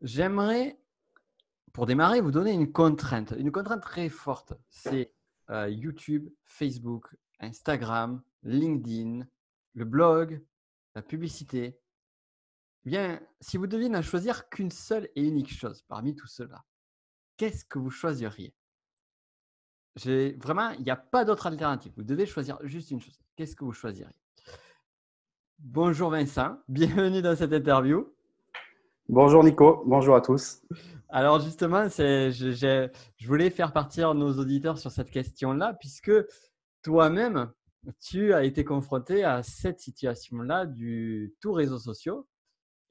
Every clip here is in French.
j'aimerais, pour démarrer, vous donner une contrainte, une contrainte très forte. C'est euh, YouTube, Facebook, Instagram, LinkedIn, le blog, la publicité. Bien, si vous deviez n'en choisir qu'une seule et unique chose parmi tout cela, qu'est-ce que vous choisiriez? Vraiment, il n'y a pas d'autre alternative. Vous devez choisir juste une chose. Qu'est-ce que vous choisiriez? Bonjour Vincent, bienvenue dans cette interview. Bonjour Nico, bonjour à tous. Alors justement, je, je, voulais faire partir nos auditeurs sur cette question-là, puisque toi-même, tu as été confronté à cette situation-là du tout réseaux sociaux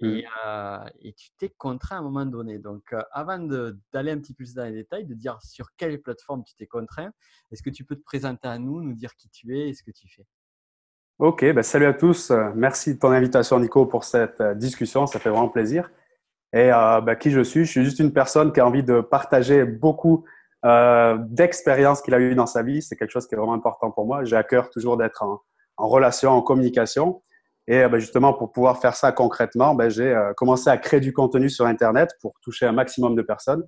et, mmh. euh, et tu t'es contraint à un moment donné. Donc, euh, avant d'aller un petit peu plus dans les détails, de dire sur quelle plateforme tu t'es contraint, est-ce que tu peux te présenter à nous, nous dire qui tu es et ce que tu fais? Ok, ben salut à tous. Merci de ton invitation, Nico, pour cette euh, discussion. Ça fait vraiment plaisir. Et ben, qui je suis? Je suis juste une personne qui a envie de partager beaucoup euh, d'expériences qu'il a eues dans sa vie. C'est quelque chose qui est vraiment important pour moi. J'ai à cœur toujours d'être en, relation, en communication. Et ben, justement, pour pouvoir faire ça concrètement, ben, j'ai euh, commencé à créer du contenu sur Internet pour toucher un maximum de personnes,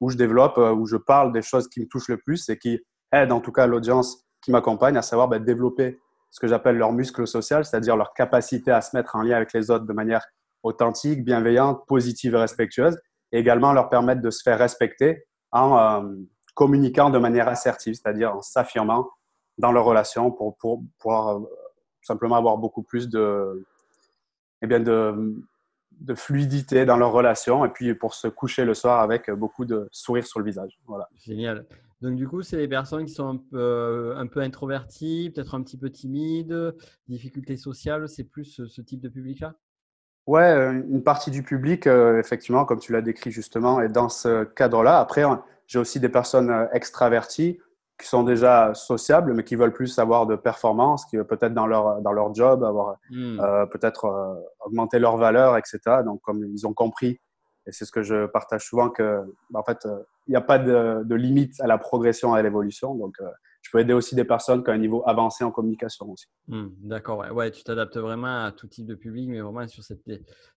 où je développe, euh, où je parle des choses qui me touchent le plus et qui aident en tout cas l'audience qui m'accompagne à savoir développer ce que j'appelle leur muscle social, c'est-à-dire leur capacité à se mettre en lien avec les autres de manière authentique, bienveillante, positive et respectueuse, et également leur permettre de se faire respecter en euh, communiquant de manière assertive, c'est-à-dire en s'affirmant dans leur relation pour, pouvoir simplement avoir beaucoup plus de, eh bien de, fluidité dans leur relation et puis pour se coucher le soir avec beaucoup de sourire sur le visage. Voilà. Génial. Donc, du coup, c'est des personnes qui sont un peu, un peu introverties, peut-être un petit peu timides, difficultés sociales. C'est plus ce, type de public-là? Ouais, une partie du public, euh, effectivement, comme tu l'as décrit justement, est dans ce cadre-là. Après, j'ai aussi des personnes euh, extraverties qui sont déjà sociables, mais qui veulent plus avoir de performance, qui veulent peut-être dans leur, dans leur job avoir hmm. euh, peut-être euh, augmenter leur valeur, etc. Donc, comme ils ont compris, et c'est ce que je partage souvent, que bah, en fait, euh, il n'y a pas de, de, limite à la progression, à l'évolution. Donc, je peux aider aussi des personnes qui ont un niveau avancé en communication aussi. Hmm, d'accord, ouais. ouais. tu t'adaptes vraiment à tout type de public, mais vraiment sur cette,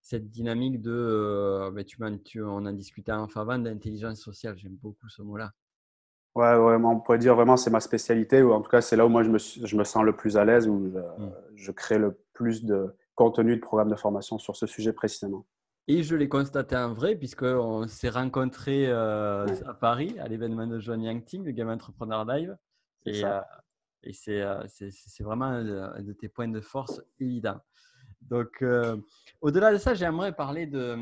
cette dynamique de, bah, tu, tu, on a discuté en avant d'intelligence sociale, j'aime beaucoup ce mot-là. Ouais, vraiment, on pourrait dire vraiment c'est ma spécialité, ou en tout cas c'est là où moi je me, je me, sens le plus à l'aise, où euh, je crée le plus de contenu de programmes de formation sur ce sujet précisément. Et je l'ai constaté en vrai, puisqu'on s'est rencontrés euh, à Paris à l'événement de John Yangting, le Game Entrepreneur Live. Et, euh, et c'est vraiment un de tes points de force évidents. Donc, au-delà de ça, j'aimerais parler de,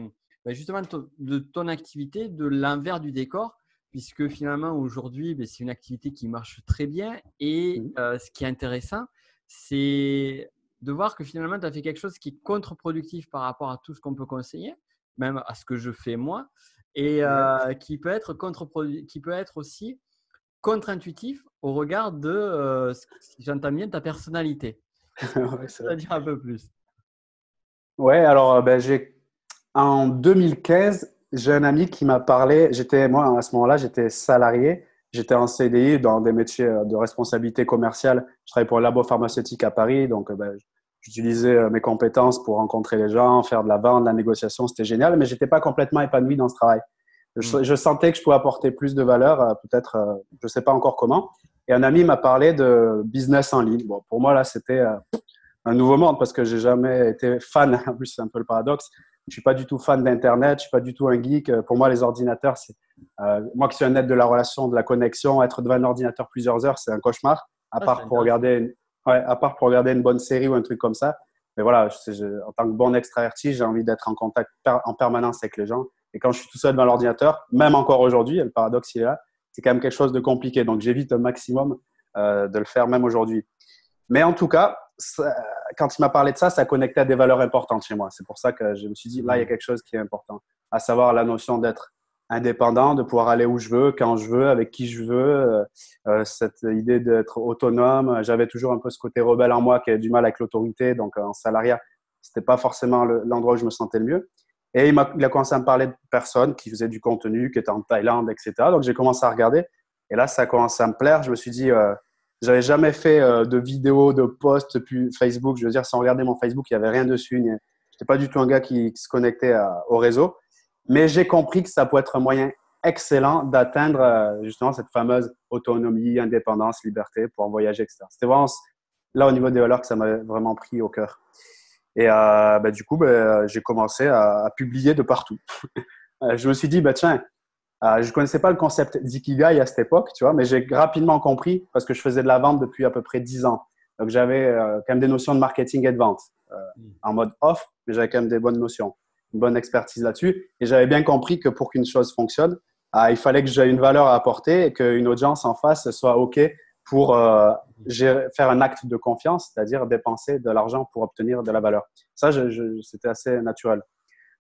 bah, justement de ton activité, de l'envers du décor puisque finalement aujourd'hui, ben, c'est une activité qui marche très bien. Et mmh. euh, ce qui est intéressant, c'est de voir que finalement, tu as fait quelque chose qui est contre-productif par rapport à tout ce qu'on peut conseiller, même à ce que je fais moi, et euh, qui peut être contre qui peut être aussi contre-intuitif au regard de, euh, si j'entends bien, ta personnalité. ouais, ça dire un peu plus? Ouais, alors ben, j'ai en 2015, j'ai un ami qui m'a parlé. J'étais, moi, à ce moment-là, j'étais salarié. J'étais en CDI dans des métiers euh, de responsabilité commerciale. Je travaillais pour un labo pharmaceutique à Paris. Donc, euh, ben, j'utilisais euh, mes compétences pour rencontrer les gens, faire de la vente, de la négociation. C'était génial, mais j'étais pas complètement épanoui dans ce travail. Je, hmm. sentais que je pouvais apporter plus de valeur, peut-être, je sais pas encore comment. Et un ami m'a parlé de business en ligne. Bon, pour moi, là, c'était un nouveau monde parce que j'ai jamais été fan. En plus, c'est un peu le paradoxe. Je suis pas du tout fan d'Internet, je suis pas du tout un geek. Pour moi, les ordinateurs, c'est euh, moi qui suis un aide de la relation, de la connexion, être devant un ordinateur plusieurs heures, c'est un cauchemar. À ah, part pour regarder, une, ouais, à part pour regarder une bonne série ou un truc comme ça. Mais voilà, en tant que bon extraverti, j'ai envie d'être en contact en permanence avec les gens. Et quand je suis tout seul devant l'ordinateur, même encore aujourd'hui, le paradoxe il est là, c'est quand même quelque chose de compliqué. Donc j'évite au maximum euh, de le faire même aujourd'hui. Mais en tout cas, quand il m'a parlé de ça, ça connectait à des valeurs importantes chez moi. C'est pour ça que je me suis dit, là, il y a quelque chose qui est important, à savoir la notion d'être indépendant, de pouvoir aller où je veux, quand je veux, avec qui je veux, euh, euh, cette idée d'être autonome. J'avais toujours un peu ce côté rebelle en moi qui avait du mal avec l'autorité, donc en salariat, c'était pas forcément l'endroit où je me sentais le mieux. Et il a, il a, commencé à me parler de personnes qui faisaient du contenu, qui étaient en Thaïlande, etc. Donc j'ai commencé à regarder. Et là, ça a commencé à me plaire. Je me suis dit, euh, j'avais jamais fait euh, de vidéos, de posts depuis Facebook. Je veux dire, sans regarder mon Facebook, il n'y avait rien dessus. Je n'étais pas du tout un gars qui, se connectait au réseau. Mais j'ai compris que ça peut être un moyen excellent d'atteindre euh, justement cette fameuse autonomie, indépendance, liberté pour voyager, etc. C'était vraiment là au niveau des valeurs que ça m'a vraiment pris au cœur. Et euh, bah, du coup, bah, j'ai commencé à, publier de partout. je me suis dit, bah, tiens, euh, je ne connaissais pas le concept d'ikigai à cette époque, tu vois, mais j'ai rapidement compris parce que je faisais de la vente depuis à peu près 10 ans. Donc, j'avais quand même des notions de marketing et de vente mm. en mode off, mais j'avais quand même des bonnes notions, une bonne expertise là-dessus. Et j'avais bien compris que pour qu'une chose fonctionne, il fallait que j'aie une valeur à apporter et qu'une audience en face soit OK pour euh, faire un acte de confiance, c'est-à-dire dépenser de l'argent pour obtenir de la valeur. Ça, c'était assez naturel.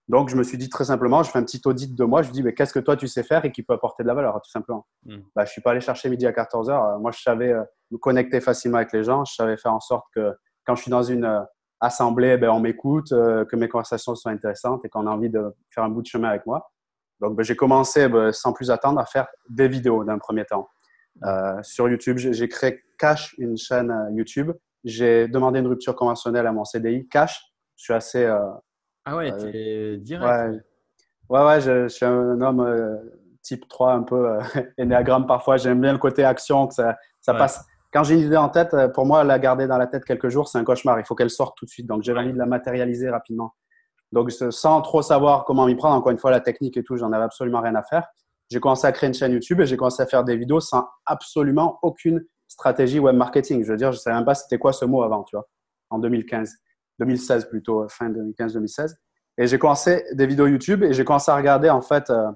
Donc, je me suis dit très simplement, je fais un petit audit de moi, je me dis, mais qu'est-ce que toi tu sais faire et qui peut apporter de la valeur, tout simplement. Hmm. Bah, je ne suis pas allé chercher midi à 14 heures. Moi, je savais euh, me connecter facilement avec les gens, je savais faire en sorte que quand je suis dans une euh, assemblée, ben, on m'écoute, que mes conversations soient intéressantes et qu'on a envie de faire un bout de chemin avec moi. Donc, ben, j'ai commencé ben, sans plus attendre à faire des vidéos d'un premier temps. Euh, sur YouTube, j'ai créé Cash, une chaîne euh, YouTube. J'ai demandé une rupture conventionnelle à mon CDI. Cash, je suis assez. Euh, ah ouais, es direct. Ouais, ouais, je, suis un homme type 3, un peu énéagramme parfois. J'aime bien le côté action, que ça, ça passe. Quand j'ai une idée en tête, pour moi, la garder dans la tête quelques jours, c'est un cauchemar. Il faut qu'elle sorte tout de suite. Donc, j'ai envie de la matérialiser rapidement. Donc, sans trop savoir comment m'y prendre, encore une fois, la technique et tout, j'en avais absolument rien à faire. J'ai commencé à créer une chaîne YouTube et j'ai commencé à faire des vidéos sans absolument aucune stratégie web marketing. Je veux dire, je ne savais même pas c'était quoi ce mot avant, tu vois, en 2015, 2016 plutôt, fin 2015-2016. Et j'ai commencé des vidéos YouTube et j'ai commencé à regarder en fait euh,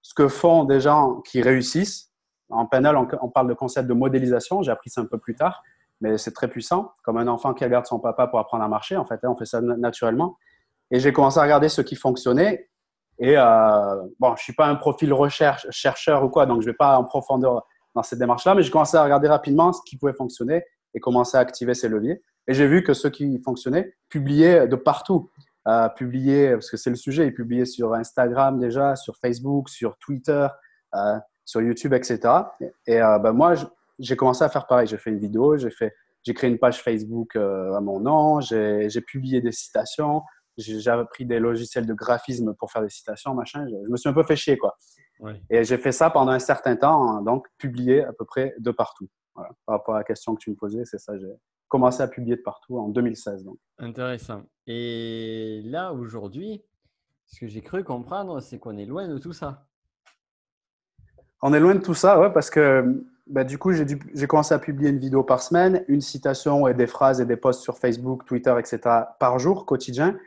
ce que font des gens qui réussissent. En panel, on, parle de concept de modélisation. J'ai appris ça un peu plus tard, mais c'est très puissant. Comme un enfant qui regarde son papa pour apprendre à marcher, en fait, hein, on fait ça naturellement. Et j'ai commencé à regarder ce qui fonctionnait. Et euh, bon, je suis pas un profil recherche, chercheur ou quoi, donc je vais pas en profondeur dans cette démarche-là, mais j'ai commencé à regarder rapidement ce qui pouvait fonctionner et commencer à activer ces leviers. Et j'ai vu que ceux qui fonctionnaient publiaient de partout. Euh, publiaient, parce que c'est le sujet, ils publiaient sur Instagram déjà, sur Facebook, sur Twitter, euh, sur YouTube, etc. Et euh, ben moi, j'ai commencé à faire pareil. J'ai fait une vidéo, j'ai fait, j'ai créé une page Facebook euh, à mon nom, j'ai publié des citations, j'ai appris des logiciels de graphisme pour faire des citations, machin. Je, me suis un peu fait chier, quoi. Et j'ai fait ça pendant un certain temps, hein, donc publié à peu près de partout. Par rapport à la question que tu me posais, c'est ça. J'ai commencé à publier de partout en 2016. Donc. Intéressant. Et là, aujourd'hui, ce que j'ai cru comprendre, c'est qu'on est loin de tout ça. On est loin de tout ça, ouais, parce que bah, du coup, j'ai commencé à publier une vidéo par semaine, une citation et des phrases et des posts sur Facebook, Twitter, etc. par jour, quotidien.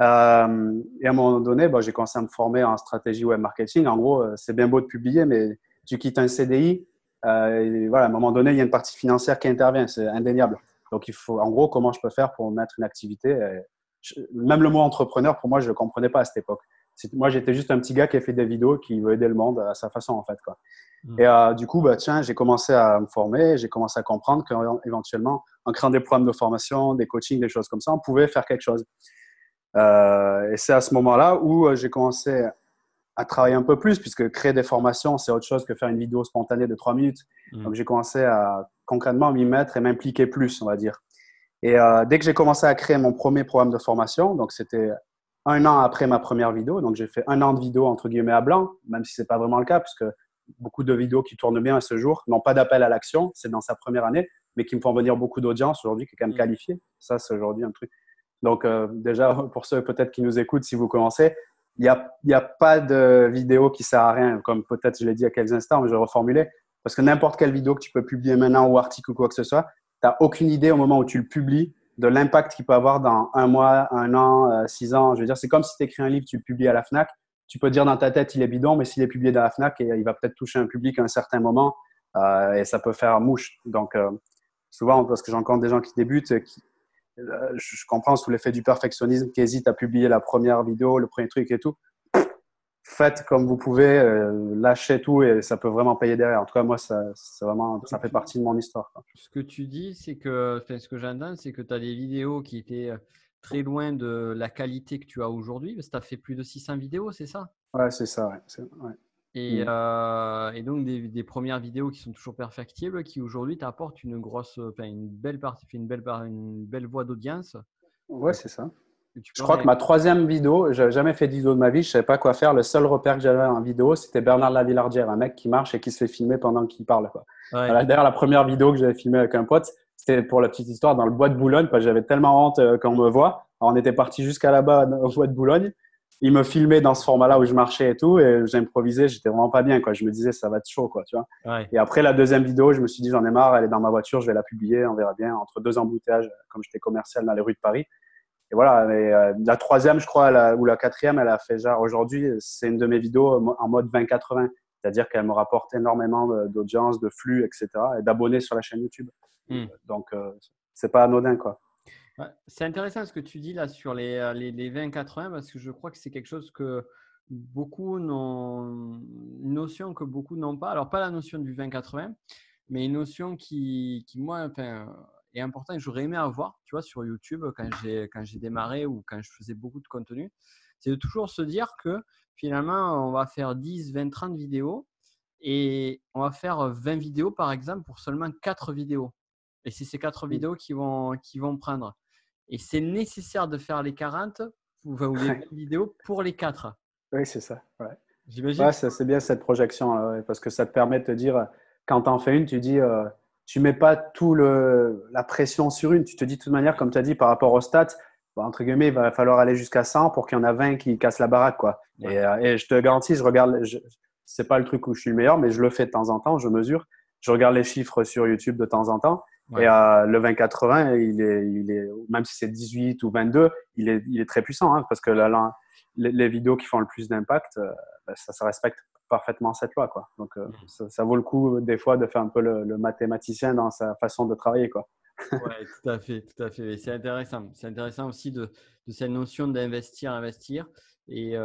Euh, et à un moment donné, bah, j'ai commencé à me former en stratégie web marketing. En gros, euh, c'est bien beau de publier, mais tu quittes un CDI. Euh, et voilà, à un moment donné, il y a une partie financière qui intervient, c'est indéniable. Donc, il faut, en gros, comment je peux faire pour mettre une activité Même le mot entrepreneur, pour moi, je ne le comprenais pas à cette époque. Moi, j'étais juste un petit gars qui a fait des vidéos, qui veut aider le monde à sa façon, en fait. Quoi. Mmh. Et du coup, bah, tiens, j'ai commencé à me former, j'ai commencé à comprendre qu'éventuellement, en créant des programmes de formation, des coachings, des choses comme ça, on pouvait faire quelque chose. Euh, et c'est à ce moment-là où euh, j'ai commencé à travailler un peu plus, puisque créer des formations, c'est autre chose que faire une vidéo spontanée de trois minutes. Mm. Donc j'ai commencé à concrètement m'y mettre et m'impliquer plus, on va dire. Et euh, dès que j'ai commencé à créer mon premier programme de formation, donc c'était un an après ma première vidéo, donc j'ai fait un an de vidéo entre guillemets à blanc, même si c'est pas vraiment le cas, puisque beaucoup de vidéos qui tournent bien à ce jour n'ont pas d'appel à l'action, c'est dans sa première année, mais qui me font venir beaucoup d'audience aujourd'hui, qui est quand même mm. qualifié. Ça, c'est aujourd'hui un truc donc, euh, déjà, pour ceux peut-être qui nous écoutent, si vous commencez, il n'y a, a, pas de vidéo qui sert à rien, comme peut-être je l'ai dit a quelques instants, mais je vais reformuler. Parce que n'importe quelle vidéo que tu peux publier maintenant ou article ou quoi que ce soit, tu n'as aucune idée au moment où tu le publies de l'impact qu'il peut avoir dans un mois, un an, euh, six ans. Je veux dire, c'est comme si tu écris un livre, tu le publies à la FNAC. Tu peux dire dans ta tête, il est bidon, mais s'il est publié dans la FNAC, il va peut-être toucher un public à un certain moment euh, et ça peut faire mouche. Donc, souvent, parce que j'encontre des gens qui débutent, qui, je comprends sous l'effet du perfectionnisme qui hésite à publier la première vidéo, le premier truc et tout. Faites comme vous pouvez, euh, lâchez tout et ça peut vraiment payer derrière. En tout cas, moi, ça, vraiment, ça fait partie de mon histoire. Ce que tu dis, c'est que, ce que j'entends, c'est que tu as des vidéos qui étaient euh, très loin de la qualité que tu as aujourd'hui. Parce que tu as fait plus de 600 vidéos, c'est ça? Ouais, c'est ça. Ouais. Et, mm. euh, et, donc des, premières vidéos qui sont toujours perfectibles, qui aujourd'hui t'apportent une grosse, enfin une belle partie, une belle, une belle voie d'audience. Ouais, c'est ça. Je crois que ma troisième vidéo, je n'avais jamais fait de vidéo de ma vie, je ne savais pas quoi faire. Le seul repère que j'avais en vidéo, c'était Bernard Lavillardière, un mec qui marche et qui se fait filmer pendant qu'il parle. Quoi. D'ailleurs, la première vidéo que j'avais filmée avec un pote, c'était pour la petite histoire dans le bois de Boulogne, parce que j'avais tellement honte euh, quand on me voit. Alors, on était parti jusqu'à là-bas au bois de Boulogne. Il me filmait dans ce format-là où je marchais et tout, et j'improvisais, j'étais vraiment pas bien. Quoi. Je me disais, ça va être chaud. Quoi, tu vois. Et après la deuxième vidéo, je me suis dit, j'en ai marre, elle est dans ma voiture, je vais la publier, on verra bien, entre deux embouteillages, comme j'étais commercial dans les rues de Paris. Et voilà, euh, la troisième, je crois, ou la quatrième, elle a fait genre aujourd'hui, c'est une de mes vidéos en mode 20-80. C'est-à-dire qu'elle me rapporte énormément d'audience, de flux, etc. et d'abonnés sur la chaîne YouTube. Hmm. Donc, euh, c'est pas anodin, quoi. C'est intéressant ce que tu dis là sur les, euh, les, les 20-80 parce que je crois que c'est quelque chose que beaucoup n'ont, une notion que beaucoup n'ont pas. Alors, pas la notion du 20-80, mais une notion qui, qui moi, enfin, est importante et que j'aurais aimé avoir, tu vois, sur YouTube quand j'ai, quand j'ai démarré ou quand je faisais beaucoup de contenu. C'est de toujours se dire que finalement, on va faire 10, 20, 30 vidéos et on va faire 20 vidéos par exemple pour seulement 4 vidéos. Et c'est ces 4 mmh. vidéos qui vont, qui vont prendre. Et c'est nécessaire de faire les 40 ou les 20 vidéos pour les 4. Oui, c'est ça. Ouais. J'imagine. Ouais, c'est bien cette projection parce que ça te permet de te dire, quand tu en fais une, tu dis, euh, tu mets pas tout le, la pression sur une. Tu te dis de toute manière, comme tu as dit, par rapport aux stats, entre guillemets, il va falloir aller jusqu'à 100 pour qu'il y en a 20 qui cassent la baraque. Quoi. Euh, et, je te garantis, je regarde, c'est pas le truc où je suis le meilleur, mais je le fais de temps en temps, je mesure. Je regarde les chiffres sur YouTube de temps en temps. Et euh, le 20-80, il est, il est, même si c'est 18 ou 22, il est, il est très puissant hein, parce que les, vidéos qui font le plus d'impact, euh, ben, ça, ça, respecte parfaitement cette loi. Quoi. Donc, euh, mm. ça, vaut le coup des fois de faire un peu le, le mathématicien dans sa façon de travailler. Quoi oui, tout à fait, tout à fait. C'est intéressant. C'est intéressant aussi de, de, cette notion d'investir, investir. Et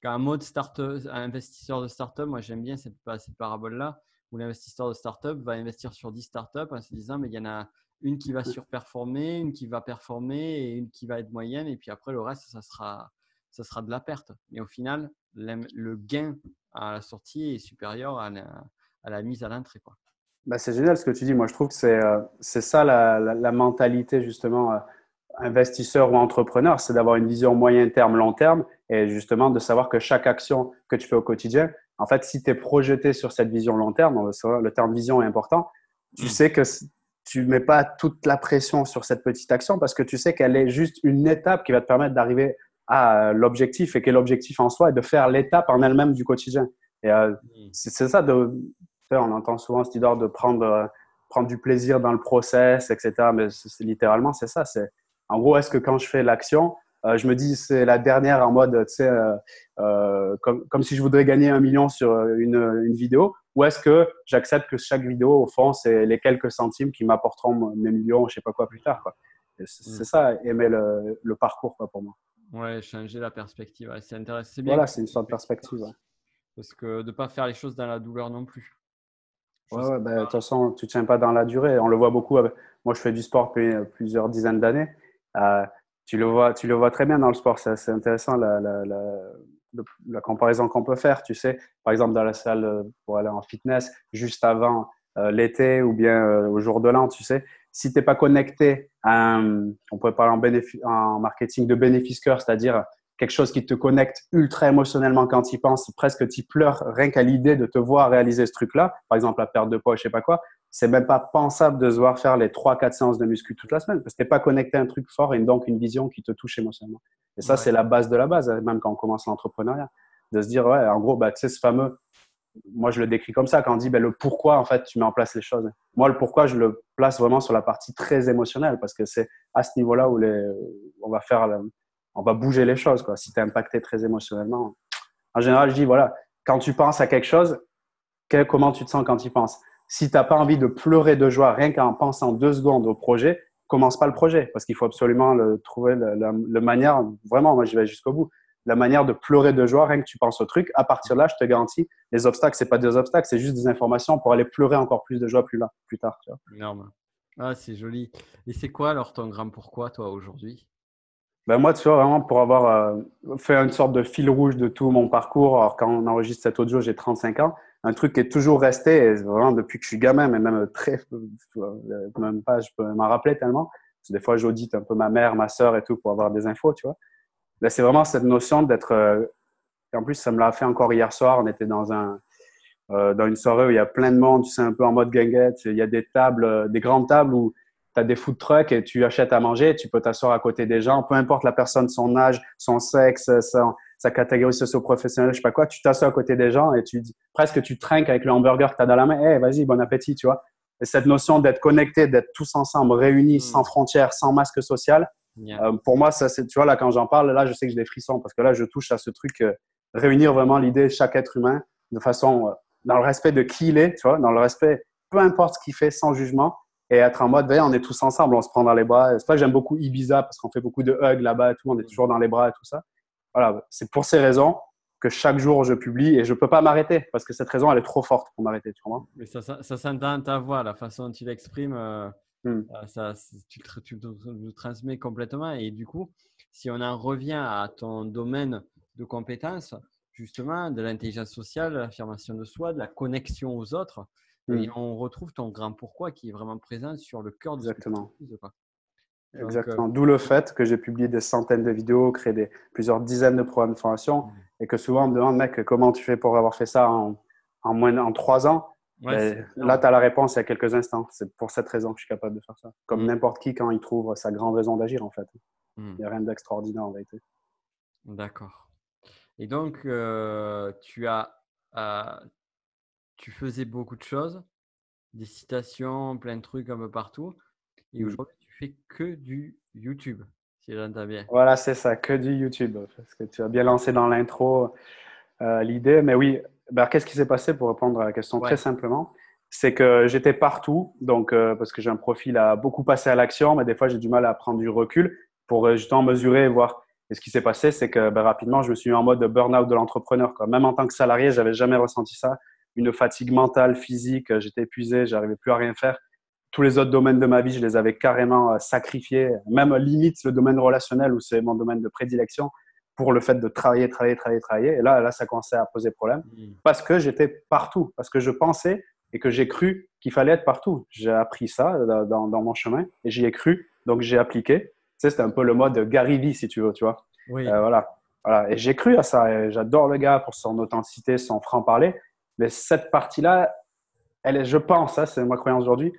qu'un mode start un investisseur de start-up, moi j'aime bien cette, cette parabole-là, où l'investisseur de start-up va investir sur 10 start-up en se disant, mais il y en a une qui va surperformer, une qui va performer et une qui va être moyenne. Et puis après, le reste, ça sera, ça sera de la perte. Mais au final, le gain à la sortie est supérieur à la, à la mise à l'entrée. Quoi. Bah, c'est génial ce que tu dis. Moi, je trouve que c'est euh, ça la, la, mentalité, justement, euh, investisseur ou entrepreneur, c'est d'avoir une vision moyen terme, long terme et justement de savoir que chaque action que tu fais au quotidien, en fait, si tu es projeté sur cette vision long terme, le terme vision est important, tu mm. sais que tu mets pas toute la pression sur cette petite action parce que tu sais qu'elle est juste une étape qui va te permettre d'arriver à l'objectif et que l'objectif en soi est de faire l'étape en elle-même du quotidien. Et euh, mm. c'est ça de, on entend souvent cette idée de prendre, euh, prendre du plaisir dans le process, etc. Mais littéralement, c'est ça. C'est, en gros, est-ce que quand je fais l'action, euh, je me dis c'est la dernière en mode, tu sais, euh, comme, comme, si je voudrais gagner un million sur une, une vidéo, ou est-ce que j'accepte que chaque vidéo, au fond, c'est les quelques centimes qui m'apporteront mes millions, je sais pas quoi plus tard. Quoi. C'est, mm. ça, aimer le, le parcours quoi, pour moi. Ouais, changer la perspective. c'est intéressant. bien voilà, c'est une sorte de perspective. Parce que de ne pas faire les choses dans la douleur non plus. Ouais, bah, de toute façon, tu ne tiens pas dans la durée. On le voit beaucoup. Moi, je fais du sport depuis euh, plusieurs dizaines d'années. Euh, tu, le vois, tu le vois très bien dans le sport. C'est intéressant la, la, la, la comparaison qu'on peut faire. Tu sais, par exemple, dans la salle euh, pour aller en fitness, juste avant l'été ou bien au jour de l'an, tu sais, si tu n'es pas connecté à on pourrait parler en, en marketing de bénéfice cœur, c'est-à-dire quelque chose qui te connecte ultra émotionnellement quand tu y penses, presque tu pleures rien qu'à l'idée de te voir réaliser ce truc-là, par exemple la perte de poids, je sais pas quoi, c'est même pas pensable de se voir faire les 3-4 séances de muscu toute la semaine parce que tu n'es pas connecté à un truc fort et donc une vision qui te touche émotionnellement. Et ça, c'est la base de la base, même quand on commence l'entrepreneuriat. De se dire, ouais, en gros, bah, tu sais, ce fameux, moi je le décris comme ça, quand on dit bah, le pourquoi, en fait, tu mets en place les choses. Moi, le pourquoi, je le place vraiment sur la partie très émotionnelle parce que c'est à ce niveau-là où les, on va faire on va bouger les choses. Quoi. Si tu es impacté très émotionnellement. En général, je dis, voilà, quand tu penses à quelque chose, comment tu te sens quand tu penses? Si tu n'as pas envie de pleurer de joie rien qu'en pensant deux secondes au projet, commence pas le projet parce qu'il faut absolument trouver la, manière, vraiment, moi je vais jusqu'au bout, la manière de pleurer de joie rien que tu penses au truc. À partir de là, je te garantis, les obstacles, c'est pas des obstacles, c'est juste des informations pour aller pleurer encore plus de joie plus, là, plus tard. Tu Énorme. Ah, c'est joli. Et c'est quoi alors ton grand pourquoi, toi, aujourd'hui? Ben moi, tu vois, vraiment, pour avoir euh, fait une sorte de fil rouge de tout mon parcours, alors quand on enregistre cet audio, j'ai 35 ans, un truc qui est toujours resté, vraiment depuis que je suis gamin, mais même très, même pas, je peux m'en rappeler tellement, Des fois, j'audite un peu ma mère, ma sœur et tout pour avoir des infos, tu vois. Là, c'est vraiment cette notion d'être. Euh, en plus, ça me l'a fait encore hier soir. On était dans un, euh, dans une soirée où il y a plein de monde, tu sais, un peu en mode ganguette. Il y a des tables, euh, des grandes tables où tu as des food trucks et tu achètes à manger, tu peux t'asseoir à côté des gens, peu importe la personne, son âge, son sexe, sa, catégorie socio-professionnelle, je sais pas quoi, tu t'assois à côté des gens et tu presque tu trinques avec le hamburger que tu as dans la main, hey, vas-y, bon appétit, tu vois. Et cette notion d'être connecté, d'être tous ensemble, réunis, mm. sans frontières, sans masque social, euh, pour moi, ça, c'est, tu vois, là, quand j'en parle, là, je sais que j'ai des frissons parce que là, je touche à ce truc, euh, réunir vraiment l'idée de chaque être humain de façon, euh, dans le respect de qui il est, tu vois, dans le respect, peu importe ce qu'il fait, sans jugement, et être en mode, on est tous ensemble, on se prend dans les bras. C'est pas que j'aime beaucoup Ibiza parce qu'on fait beaucoup de hugs là-bas et tout, on est toujours dans les bras et tout ça. Voilà, c'est pour ces raisons que chaque jour je publie et je peux pas m'arrêter parce que cette raison, elle est trop forte pour m'arrêter, tu vois. Mais ça, ça, ça s'entend ta voix, la façon dont tu l'exprimes, euh, hmm. euh, ça, tu, tu, le transmets complètement. Et du coup, si on en revient à ton domaine de compétences, justement, de l'intelligence sociale, l'affirmation de soi, de la connexion aux autres, et mmh. on retrouve ton grand pourquoi qui est vraiment présent sur le cœur de Exactement. Exactement. D'où le fait que j'ai publié des centaines de vidéos, créé des, plusieurs dizaines de programmes de formation mmh. et que souvent on me demande, mec, comment tu fais pour avoir fait ça en, en moins en trois ans? Là, tu as la réponse il y a quelques instants. C'est pour cette raison que je suis capable de faire ça. Comme mmh. n'importe qui quand il trouve sa grande raison d'agir, en fait. Il n'y a rien d'extraordinaire en vérité. D'accord. Et donc, euh, tu as, euh, tu faisais beaucoup de choses, des citations, plein de trucs un peu partout. Et mmh. aujourd'hui, tu fais que du YouTube, si j'entends bien. Voilà, c'est ça, que du YouTube. Parce que tu as bien lancé dans l'intro euh, l'idée. Mais oui, bah, qu'est-ce qui s'est passé pour répondre à la question très simplement? C'est que j'étais partout, donc, euh, parce que j'ai un profil à beaucoup passer à l'action, mais des fois, j'ai du mal à prendre du recul pour euh, justement mesurer et voir. Et ce qui s'est passé, c'est que bah, rapidement, je me suis mis en mode burn-out de l'entrepreneur. Même en tant que salarié, j'avais jamais ressenti ça une fatigue mentale, physique, euh, j'étais épuisé, j'arrivais plus à rien faire. Tous les autres domaines de ma vie, je les avais carrément euh, sacrifiés, même limite le domaine relationnel où c'est mon domaine de prédilection pour le fait de travailler, travailler, travailler, travailler. Et là, là, ça commençait à poser problème mmh. parce que j'étais partout, parce que je pensais et que j'ai cru qu'il fallait être partout. J'ai appris ça euh, dans, dans, mon chemin et j'y ai cru, donc j'ai appliqué. Tu sais, c'était un peu le mode Gary Vee, si tu veux, tu vois. Oui. voilà. voilà. Et j'ai cru à ça. J'adore le gars pour son authenticité, son franc-parler. Mais cette partie-là, elle est, je pense, hein, c'est ma croyance aujourd'hui,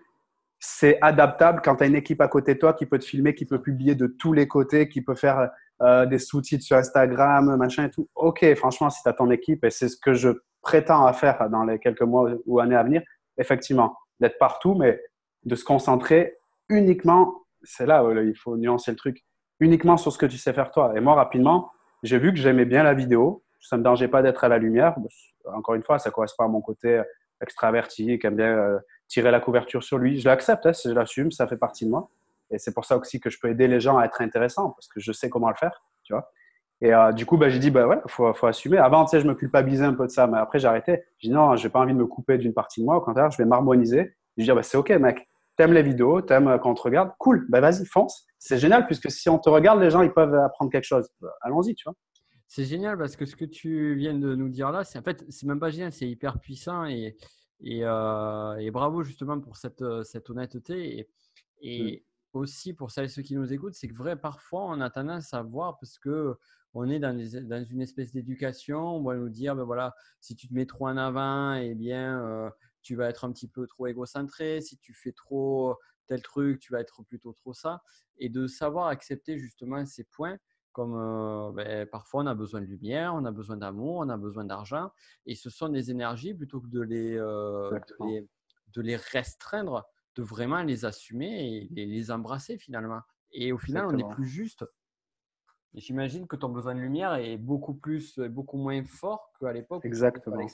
c'est adaptable quand tu as une équipe à côté de toi qui peut te filmer, qui peut publier de tous les côtés, qui peut faire euh, des sous-titres sur Instagram, machin et tout. Ok, franchement, si tu as ton équipe, et c'est ce que je prétends à faire dans les quelques mois ou années à venir, effectivement, d'être partout, mais de se concentrer uniquement, c'est là où il faut nuancer le truc, uniquement sur ce que tu sais faire toi. Et moi, rapidement, j'ai vu que j'aimais bien la vidéo, ça ne me dérangeait pas d'être à la lumière encore une fois, ça correspond à mon côté extraverti, qui aime bien euh, tirer la couverture sur lui. Je l'accepte, hein, je l'assume, ça fait partie de moi. Et c'est pour ça aussi que je peux aider les gens à être intéressants, parce que je sais comment le faire, tu vois. Et euh, du coup, bah, j'ai dit, bah ouais, faut, assumer. Avant, tu je me culpabilisais un peu de ça, mais après, j'ai arrêté. J'ai dit, non, j'ai pas envie de me couper d'une partie de moi. Au contraire, je vais m'harmoniser. Je dis, bah, c'est OK, mec. T'aimes les vidéos, t'aimes euh, quand on te regarde. Cool, bah, vas-y, fonce. C'est génial, puisque si on te regarde, les gens, ils peuvent apprendre quelque chose. Allons-y, tu vois. C'est génial parce que ce que tu viens de nous dire là, c'est en fait, c'est même pas génial, c'est hyper puissant et, et, euh, bravo justement pour cette, euh, cette honnêteté et, et mmh. aussi pour celles et ceux qui nous écoutent, c'est que vrai, parfois on a tendance à voir parce que on est dans, dans une espèce d'éducation, on va nous dire, ben voilà, si tu te mets trop en avant, eh bien, euh, tu vas être un petit peu trop égocentré. Si tu fais trop tel truc, tu vas être plutôt trop ça. Et de savoir accepter justement ces points comme euh, ben, parfois on a besoin de lumière, on a besoin d'amour, on a besoin d'argent, et ce sont des énergies plutôt que de les, euh, de les, restreindre, de vraiment les assumer et les, embrasser finalement. Et au final, on est plus juste. J'imagine que ton besoin de lumière est beaucoup plus, beaucoup moins fort qu'à l'époque. Exactement.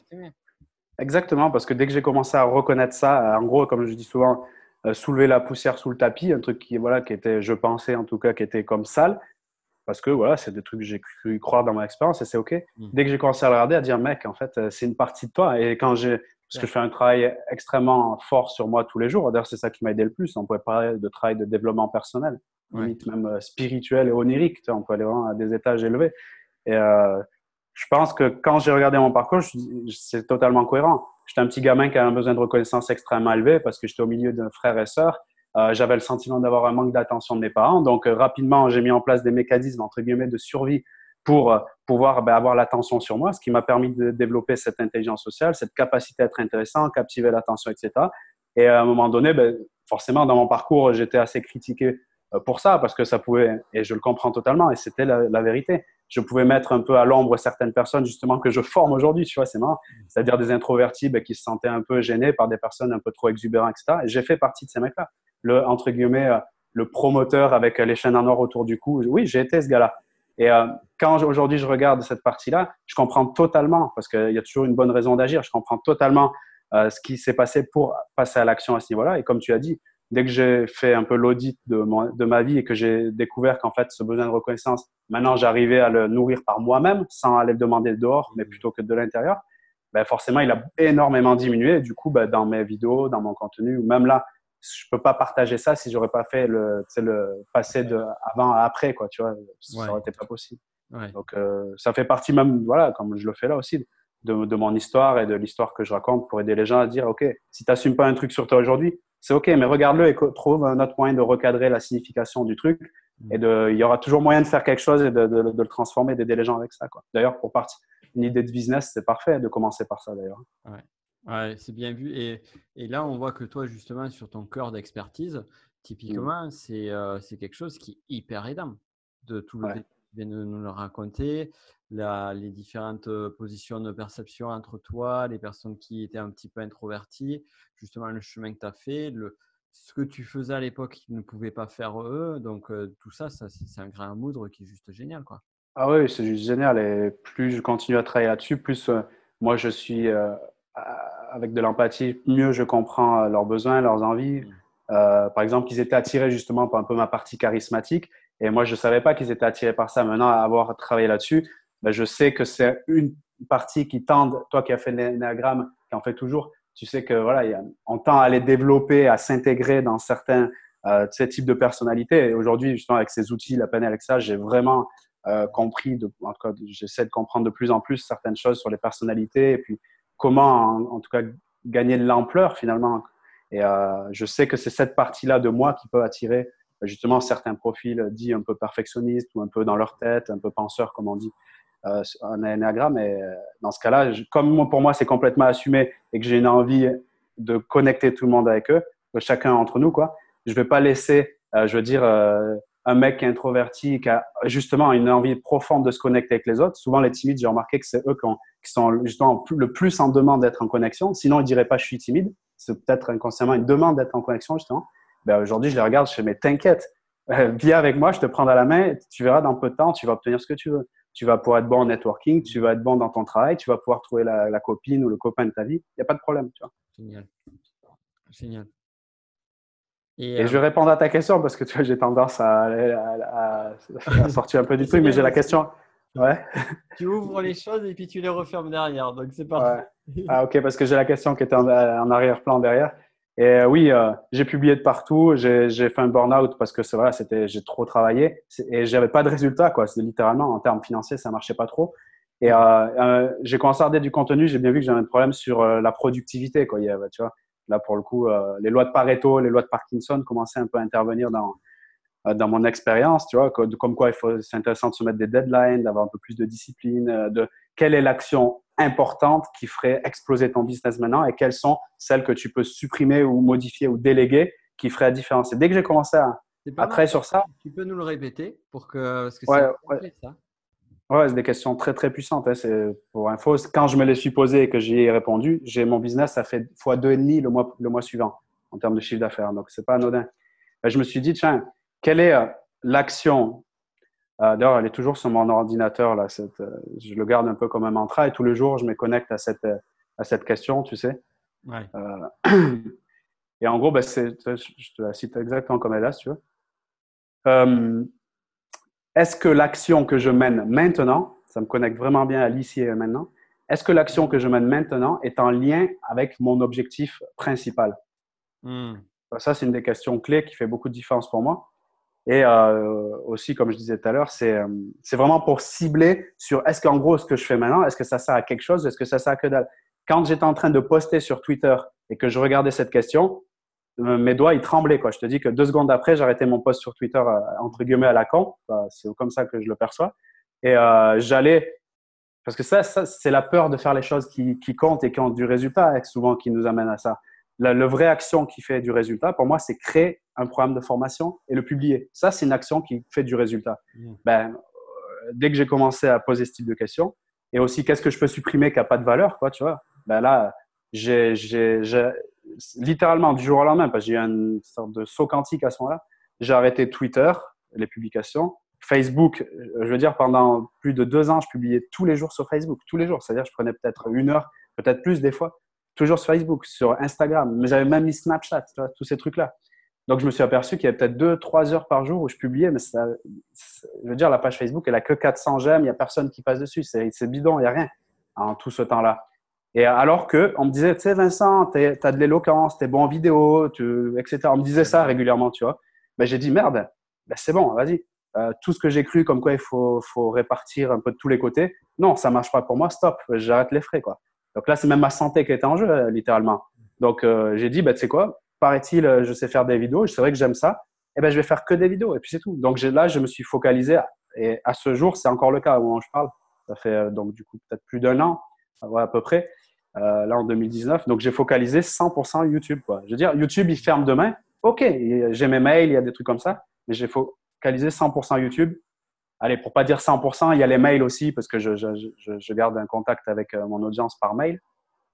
Exactement, parce que dès que j'ai commencé à reconnaître ça, en gros, comme je dis souvent, euh, soulever la poussière sous le tapis, un truc qui, voilà, qui était, je pensais en tout cas, qui était comme sale, parce que voilà, c'est des trucs que j'ai cru croire dans mon expérience et c'est OK. Mm. Dès que j'ai commencé à le regarder, à dire, mec, en fait, euh, c'est une partie de toi. Et quand j'ai, parce que je fais un travail extrêmement fort sur moi tous les jours, d'ailleurs, c'est ça qui m'a aidé le plus. On pourrait parler de travail de développement personnel, limite même euh, spirituel et onirique. Tu vois, on peut aller vraiment à des étages élevés. Et euh, je pense que quand j'ai regardé mon parcours, c'est totalement cohérent. J'étais un petit gamin qui avait un besoin de reconnaissance extrêmement élevé parce que j'étais au milieu d'un frère et sœur Euh, j'avais le sentiment d'avoir un manque d'attention de mes parents. Donc, euh, rapidement, j'ai mis en place des mécanismes, entre guillemets, de survie pour pouvoir ben, avoir l'attention sur moi, ce qui m'a permis de développer cette intelligence sociale, cette capacité à être intéressant, captiver l'attention, etc. Et à un moment donné, ben, forcément, dans mon parcours, j'étais assez critiqué pour ça, parce que ça pouvait, et je le comprends totalement, et c'était la, vérité. Je pouvais mettre un peu à l'ombre certaines personnes, justement, que je forme aujourd'hui, tu vois, c'est marrant. C'est-à-dire des introvertis ben, qui se sentaient un peu gênés par des personnes un peu trop exubérantes, etc. Et j'ai fait partie de ces mecs-là. Le, entre guillemets, euh, le promoteur avec les chaînes en or autour du cou. Oui, j'ai été ce gars-là. Et euh, quand aujourd'hui je regarde cette partie-là, je comprends totalement, parce qu'il y a toujours une bonne raison d'agir, je comprends totalement euh, ce qui s'est passé pour passer à l'action à ce niveau-là. Et comme tu as dit, dès que j'ai fait un peu l'audit de, de, ma vie et que j'ai découvert qu'en fait, ce besoin de reconnaissance, maintenant, j'arrivais à le nourrir par moi-même sans aller le demander dehors, mais plutôt que de l'intérieur, ben forcément, il a énormément diminué. du coup, ben, dans mes vidéos, dans mon contenu, ou même là, je peux pas partager ça si j'aurais pas fait le, le passé de avant à après, quoi, tu vois. Ça aurait été pas possible. Donc, euh, ça fait partie même, voilà, comme je le fais là aussi, de, de mon histoire et de l'histoire que je raconte pour aider les gens à dire, OK, si tu n'assumes pas un truc sur toi aujourd'hui, c'est OK, mais regarde-le et trouve un autre moyen de recadrer la signification du truc. Mm. Et de, il y aura toujours moyen de faire quelque chose et de, de, de le transformer, d'aider les gens avec ça. D'ailleurs, pour partir, une idée de business, c'est parfait de commencer par ça d'ailleurs. Ouais. Ouais, c'est bien vu. Et, et, là, on voit que toi, justement, sur ton cœur d'expertise, mmh. typiquement, euh, c'est quelque chose qui est hyper aidant. De tout le que tu viens de nous le raconter, la, les différentes positions de perception entre toi, les personnes qui étaient un petit peu introverties, justement, le chemin que tu as fait, le, ce que tu faisais à l'époque qu'ils ne pouvaient pas faire eux. Donc, tout ça, ça c'est un grain à moudre qui est juste génial. Quoi. Ah oui, c'est juste génial. Et plus je continue à travailler là-dessus, plus moi, je suis avec de l'empathie, mieux je comprends euh, leurs besoins, leurs envies. Mm. Euh, par exemple, ils étaient attirés justement par un peu ma partie charismatique. Et moi, je ne savais pas qu'ils étaient attirés par ça. Maintenant, à avoir travaillé là-dessus, ben, je sais que c'est une partie qui tend, toi qui as fait l'énagramme, qui en fait toujours, tu sais que voilà, on tend à les développer, à s'intégrer dans certains euh, types de personnalités. Et aujourd'hui, justement, avec ces outils, la peine avec ça, j'ai vraiment euh, compris, de, en tout cas, j'essaie de comprendre de plus en plus certaines choses sur les personnalités et puis comment, en, tout cas, gagner de l'ampleur finalement. Et euh, je sais que c'est cette partie-là de moi qui peut attirer justement certains profils dits un peu perfectionnistes ou un peu dans leur tête, un peu penseurs, comme on dit euh, en énagramme. Et euh, dans ce cas-là, comme pour moi c'est complètement assumé et que j'ai une envie de connecter tout le monde avec eux, chacun entre nous, quoi, je vais pas laisser, euh, je veux dire, un mec qui est introverti, qui a justement une envie profonde de se connecter avec les autres. Souvent, les timides, j'ai remarqué que c'est eux qui, sont justement le plus en demande d'être en connexion. Sinon, ils diraient pas je suis timide. C'est peut-être inconsciemment une demande d'être en connexion, justement. Ben, aujourd'hui, je les regarde, je fais mais t'inquiète, euh, viens avec moi, je te prends dans la main, tu verras dans peu de temps, tu vas obtenir ce que tu veux. Tu vas pouvoir être bon en networking, tu vas être bon dans ton travail, tu vas pouvoir trouver la, copine ou le copain de ta vie. Il n'y a pas de problème. Tu. Génial. Et, je vais euh, répondre à ta question parce que tu vois, j'ai tendance à, sortir un peu du truc, mais j'ai la question. Ouais. Tu ouvres les choses et puis tu les refermes derrière, donc c'est parfait. Ah ok, parce que j'ai la question qui était en, arrière-plan derrière. Et euh, oui, euh, j'ai publié de partout, j'ai fait un burn-out parce que voilà, c'était j'ai trop travaillé et j'avais pas de résultat quoi. C'est littéralement en termes financiers, ça marchait pas trop. Et j'ai commencé à regarder du contenu, j'ai bien vu que j'avais un problème sur la productivité quoi. Il y avait, tu vois, Là, pour le coup, euh, les lois de Pareto, les lois de Parkinson commençaient un peu à intervenir dans, euh, dans mon expérience, tu vois, comme quoi c'est intéressant de se mettre des deadlines, d'avoir un peu plus de discipline, euh, de quelle est l'action importante qui ferait exploser ton business maintenant et quelles sont celles que tu peux supprimer ou modifier ou déléguer qui feraient la différence. Et dès que j'ai commencé à, à travailler sur ça. Tu peux nous le répéter pour que, parce que c'est ouais, ça. Ouais, c'est des questions très très puissantes. Hein. C'est pour info. Quand je me les suis posées et que j'y ai répondu, j'ai mon business, ça fait fois deux et demi le mois le mois suivant en termes de chiffre d'affaires. Donc c'est pas anodin. Ben, je me suis dit tiens, quelle est euh, l'action euh, D'ailleurs, elle est toujours sur mon ordinateur là. Cette, euh, je le garde un peu comme un mantra et tous les jours je me connecte à cette à cette question, tu sais. Ouais. et en gros, ben, je te la cite exactement comme elle est là, si tu veux est-ce que l'action que je mène maintenant, ça me connecte vraiment bien à l'ici et maintenant, est-ce que l'action que je mène maintenant est en lien avec mon objectif principal? Hmm. Ça, c'est une des questions clés qui fait beaucoup de différence pour moi. Et euh, aussi, comme je disais tout à l'heure, euh, c'est vraiment pour cibler sur est-ce qu'en gros, ce que je fais maintenant, est-ce que ça sert à quelque chose Est-ce que ça sert à que dalle? Quand j'étais en train de poster sur Twitter et que je regardais cette question, mes doigts, ils tremblaient. Quoi. Je te dis que deux secondes après, j'arrêtais mon post sur Twitter, entre guillemets, à la con. C'est comme ça que je le perçois. Et j'allais parce que ça, ça c'est la peur de faire les choses qui, qui, comptent et qui ont du résultat, souvent qui nous amène à ça. La, le vraie action qui fait du résultat, pour moi, c'est créer un programme de formation et le publier. Ça, c'est une action qui fait du résultat. Mmh. Ben, euh, dès que j'ai commencé à poser ce type de questions, et aussi qu'est-ce que je peux supprimer qui n'a pas de valeur, quoi, tu vois, ben là, j'ai littéralement du jour au lendemain, parce que j'ai eu une sorte de saut quantique à ce moment-là, j'ai arrêté Twitter, les publications, Facebook, je veux dire, pendant plus de deux ans, je publiais tous les jours sur Facebook, tous les jours. C'est-à-dire, je prenais peut-être une heure, peut-être plus des fois, toujours sur Facebook, sur Instagram. Mais j'avais même mis Snapchat, tous ces trucs-là. Donc, je me suis aperçu qu'il y avait peut-être deux, trois heures par jour où je publiais. Mais ça, je veux dire, la page Facebook, elle a que 400 j'aime, il n'y a personne qui passe dessus. C'est bidon, il n'y a rien en tout ce temps-là. Et alors que on me disait, tu sais, Vincent, tu as de l'éloquence, tu es bon en vidéo, tu, etc. On me disait ça régulièrement, tu vois. Ben, j'ai dit, merde, ben, c'est bon, vas-y. Euh, tout ce que j'ai cru comme quoi il faut, faut, répartir un peu de tous les côtés, non, ça marche pas pour moi, stop, j'arrête les frais. Quoi. Donc là, c'est même ma santé qui est en jeu, euh, littéralement. Donc euh, j'ai dit, bah, tu sais quoi, paraît-il, je sais faire des vidéos, c'est vrai que j'aime ça, et eh ben je vais faire que des vidéos, et puis c'est tout. Donc là, je me suis focalisé, et à ce jour, c'est encore le cas où je parle. Ça fait donc du coup peut-être plus d'un an, à peu près, là en 2019. Donc j'ai focalisé 100% YouTube. Quoi. Je veux dire, YouTube, il ferme demain. Ok, j'ai mes mails, il y a des trucs comme ça, mais j'ai faut 100% YouTube. Allez, pour pas dire 100%, il y a les mails aussi parce que je, je, je, garde un contact avec euh, mon audience par mail,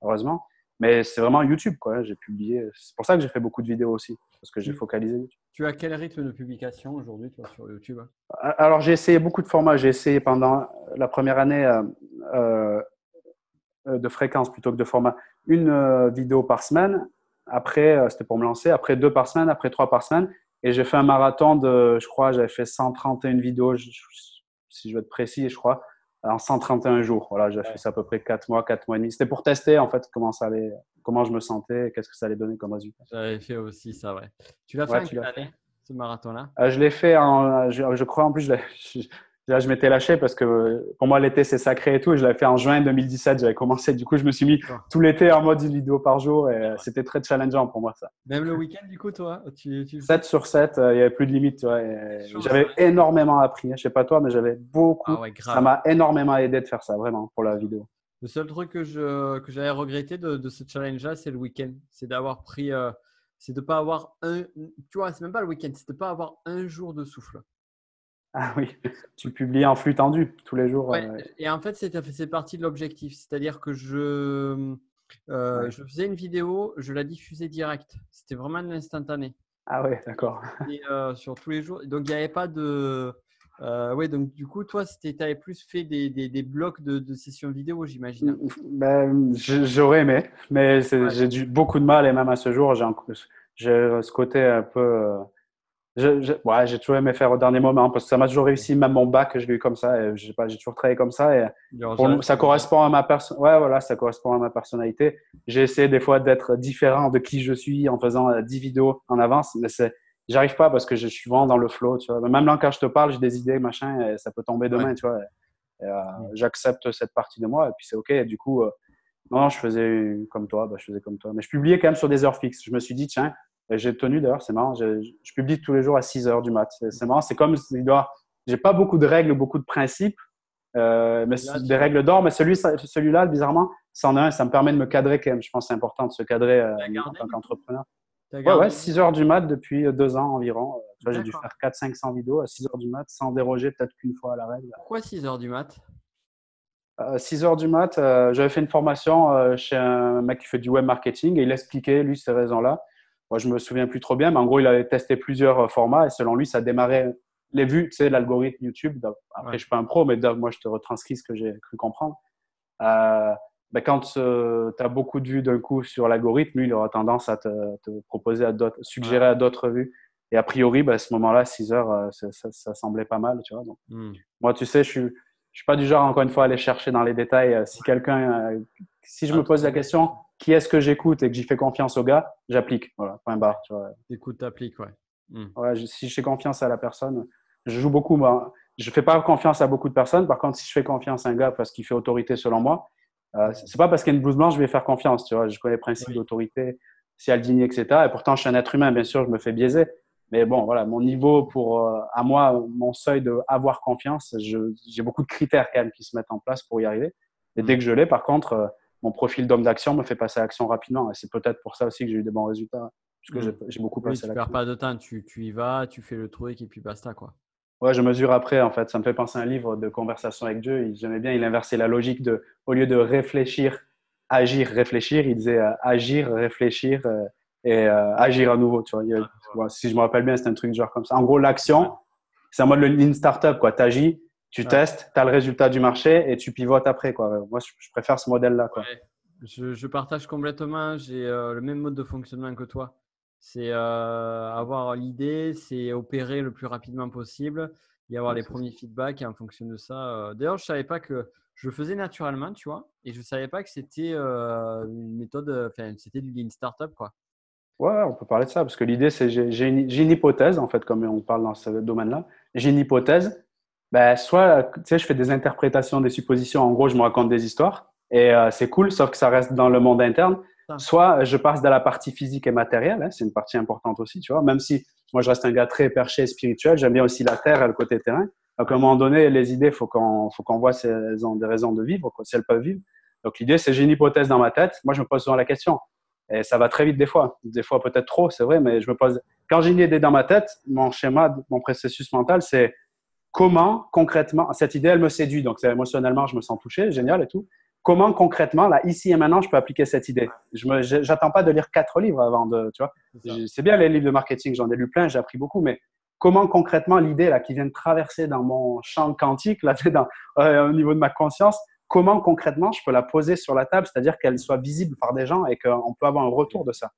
heureusement. Mais c'est vraiment YouTube, quoi. J'ai publié. C'est pour ça que j'ai fait beaucoup de vidéos aussi, parce que j'ai focalisé YouTube. Tu as quel rythme de publication aujourd'hui, toi, sur YouTube? Alors, j'ai essayé beaucoup de formats. J'ai essayé pendant la première année euh, euh, de fréquence plutôt que de format. Une vidéo par semaine. Après, c'était pour me lancer. Après, deux par semaine. Après, trois par semaine. Et j'ai fait un marathon de, je crois, j'avais fait 131 vidéos, si je veux être précis, je crois, en 131 jours. Voilà, j'ai fait ça à peu près 4 mois, 4 mois et demi. C'était pour tester, en fait, comment ça allait, comment je me sentais, qu'est-ce que ça allait donner comme résultat. J'avais fait aussi ça, ouais. Tu l'as fait en quelle année, ce marathon-là? Euh, Je l'ai fait en, je, je, crois, en plus, je, Là, je m'étais lâché parce que pour moi, l'été, c'est sacré et tout. je l'avais fait en juin 2017. J'avais commencé. Du coup, je me suis mis tout l'été en mode une vidéo par jour et c'était très challengeant pour moi, ça. Même le week-end, du coup, toi tu, 7 sur 7, euh, il n'y avait plus de limite. J'avais énormément appris. Je sais pas toi, mais j'avais beaucoup. Ah ça m'a énormément aidé de faire ça, vraiment, pour la vidéo. Le seul truc que je que j'avais regretté de, ce challenge-là, c'est le week-end. C'est d'avoir pris. Euh, c'est de pas avoir un. Tu vois, c'est même pas le week-end, c'est de pas avoir un jour de souffle. Ah oui, tu publies en flux tendu tous les jours. Euh, et en fait, c'est partie de l'objectif. C'est-à-dire que je, euh, je faisais une vidéo, je la diffusais direct. C'était vraiment un instantané. Ah ouais, d'accord. Euh, sur tous les jours. Donc, il n'y avait pas de. ouais, donc du coup, toi, tu avais plus fait des, des, des blocs de, de, sessions vidéo, j'imagine. Ben, J'aurais aimé, mais j'ai beaucoup de mal et même à ce jour, j'ai ce côté un peu ouais, j'ai toujours aimé faire au dernier moment parce que ça m'a toujours réussi. Même mon bac, je l'ai eu comme ça. J'ai toujours travaillé comme ça. Et ça correspond à ma personne. Ouais, voilà, ça correspond à ma personnalité. J'ai essayé des fois d'être différent de qui je suis en faisant 10 euh, vidéos en avance, mais c'est, j'arrive pas parce que je suis vraiment dans le flow. Tu vois. Même là, quand je te parle, j'ai des idées, machin, et ça peut tomber demain. Tu vois. Euh, j'accepte cette partie de moi et puis c'est ok. du coup, euh, non, je faisais comme toi. Bah, je faisais comme toi, mais je publiais quand même sur des heures fixes. Je me suis dit, tiens j'ai tenu d'ailleurs, c'est marrant, je, publie tous les jours à 6 heures du mat. C'est marrant, c'est comme, j'ai pas beaucoup de règles, beaucoup de principes, euh, mais des règles d'or, mais celui, celui-là, bizarrement, c'en est un, ça me permet de me cadrer quand même. Je pense que c'est important de se cadrer euh, en tant qu'entrepreneur. Ouais, ouais, 6 heures du mat depuis deux ans environ. Euh, j'ai dû faire 400-500 vidéos à 6 heures du mat sans déroger peut-être qu'une fois à la règle. Pourquoi 6 heures du mat? 6 heures du mat, j'avais fait une formation chez un mec qui fait du web marketing et il expliquait, lui, ces raisons-là. Moi, je me souviens plus trop bien, mais en gros, il avait testé plusieurs euh, formats et selon lui, ça démarrait les vues, tu sais, l'algorithme YouTube. Après, je je suis pas un pro, mais moi, je te retranscris ce que j'ai cru comprendre. Euh, ben, quand euh, tu as beaucoup de vues d'un coup sur l'algorithme, lui, il aura tendance à te, proposer à d'autres, suggérer à d'autres vues. Et a priori, ben, à ce moment-là, 6 heures, euh, ça, ça, semblait pas mal, tu vois. Donc, hmm. Moi, tu sais, je suis, je suis pas du genre, encore une fois, à aller chercher dans les détails. Si quelqu'un, si je me pose la question, qui est-ce que j'écoute et que j'y fais confiance au gars, j'applique. Voilà, point barre. Tu vois. Écoute, t'appliques, ouais. Hmm. ouais. Si je fais confiance à la personne, je joue beaucoup. Moi, je fais pas confiance à beaucoup de personnes. Par contre, si je fais confiance à un gars parce qu'il fait autorité selon moi, euh, c'est pas parce qu'il y a une blouse blanche je vais faire confiance. Tu vois, je connais les principes d'autorité. Cialdini, etc. Et pourtant, je suis un être humain, bien sûr, je me fais biaiser. Mais bon, voilà, mon niveau pour, euh, à moi, mon seuil de avoir confiance, j'ai beaucoup de critères quand même qui se mettent en place pour y arriver. Et dès que je l'ai, par contre, euh, mon profil d'homme d'action me fait passer à l'action rapidement. Et c'est peut-être pour ça aussi que j'ai eu des bons résultats, puisque mmh. j'ai beaucoup passé à l'action. Tu perds pas de temps, tu, tu, y vas, tu fais le truc et puis basta, quoi. Ouais, je mesure après, en fait. Ça me fait penser à un livre de conversation avec Dieu. J'aimais bien, il inversait la logique de, au lieu de réfléchir, agir, réfléchir, il disait euh, agir, réfléchir euh, et euh, agir à nouveau. Tu vois. si je me rappelle bien, c'est un truc genre comme ça. En gros, l'action, c'est un mode lean startup. Tu agis, tu testes, tu as le résultat du marché et tu pivotes après. Quoi. Moi, je, préfère ce modèle-là. Je, je, partage complètement. J'ai le même mode de fonctionnement que toi. C'est avoir l'idée, c'est opérer le plus rapidement possible et avoir les premiers feedbacks. Et en fonction de ça, d'ailleurs, je ne savais pas que je le faisais naturellement, tu vois, et je ne savais pas que c'était une méthode, enfin, c'était du lean startup, quoi. Ouais, on peut parler de ça parce que l'idée, c'est j'ai une, une, hypothèse, en fait, comme on parle dans ce domaine-là. J'ai une hypothèse. Ben, soit, tu sais, je fais des interprétations, des suppositions. En gros, je me raconte des histoires et c'est cool, sauf que ça reste dans le monde interne. Soit je passe de la partie physique et matérielle, hein, c'est une partie importante aussi, tu vois. Même si moi je reste un gars très perché et spirituel, j'aime bien aussi la terre et le côté terrain. Donc à un moment donné, les idées, faut qu'on faut qu'on voit si elles ont des raisons de vivre, quoi, si elles peuvent vivre. Donc l'idée, c'est j'ai une hypothèse dans ma tête. Moi, je me pose souvent la question. Et ça va très vite des fois. Des fois peut-être trop, c'est vrai, mais je me pose. Quand j'ai une idée dans ma tête, mon schéma, mon processus mental, c'est comment concrètement cette idée, elle me séduit. Donc émotionnellement, je me sens touché, génial et tout comment concrètement, là, ici et maintenant, je peux appliquer cette idée? Je n'attends pas de lire quatre livres avant de, tu vois? C'est bien les livres de marketing, j'en ai lu plein, j'ai appris beaucoup, mais comment concrètement l'idée là qui vient de traverser dans mon champ quantique, là, dans, euh, au niveau de ma conscience, comment concrètement je peux la poser sur la table, c'est-à-dire qu'elle soit visible par des gens et qu'on peut avoir un retour de ça?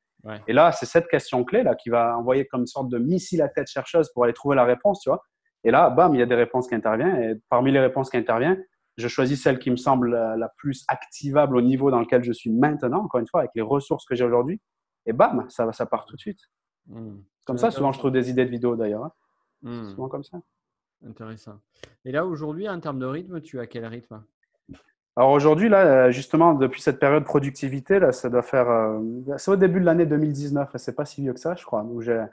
Et là, c'est cette question clé là qui va envoyer comme une sorte de missile à tête chercheuse pour aller trouver la réponse, tu vois? Et là, bam, il y a des réponses qui interviennent. Et parmi les réponses qui interviennent, je choisis celle qui me semble la plus activable au niveau dans lequel je suis maintenant, encore une fois, avec les ressources que j'ai aujourd'hui. Et bam, ça, ça part tout de suite. Hmm. Comme ça, souvent, je trouve des idées de vidéos d'ailleurs. Hein. Hmm. Souvent comme ça. Intéressant. Et là, aujourd'hui, en termes de rythme, tu as quel rythme? Alors aujourd'hui, là, euh, justement, depuis cette période de productivité, là, ça doit faire. Euh, c'est au début de l'année 2019, c'est pas si vieux que ça, je crois, où j'ai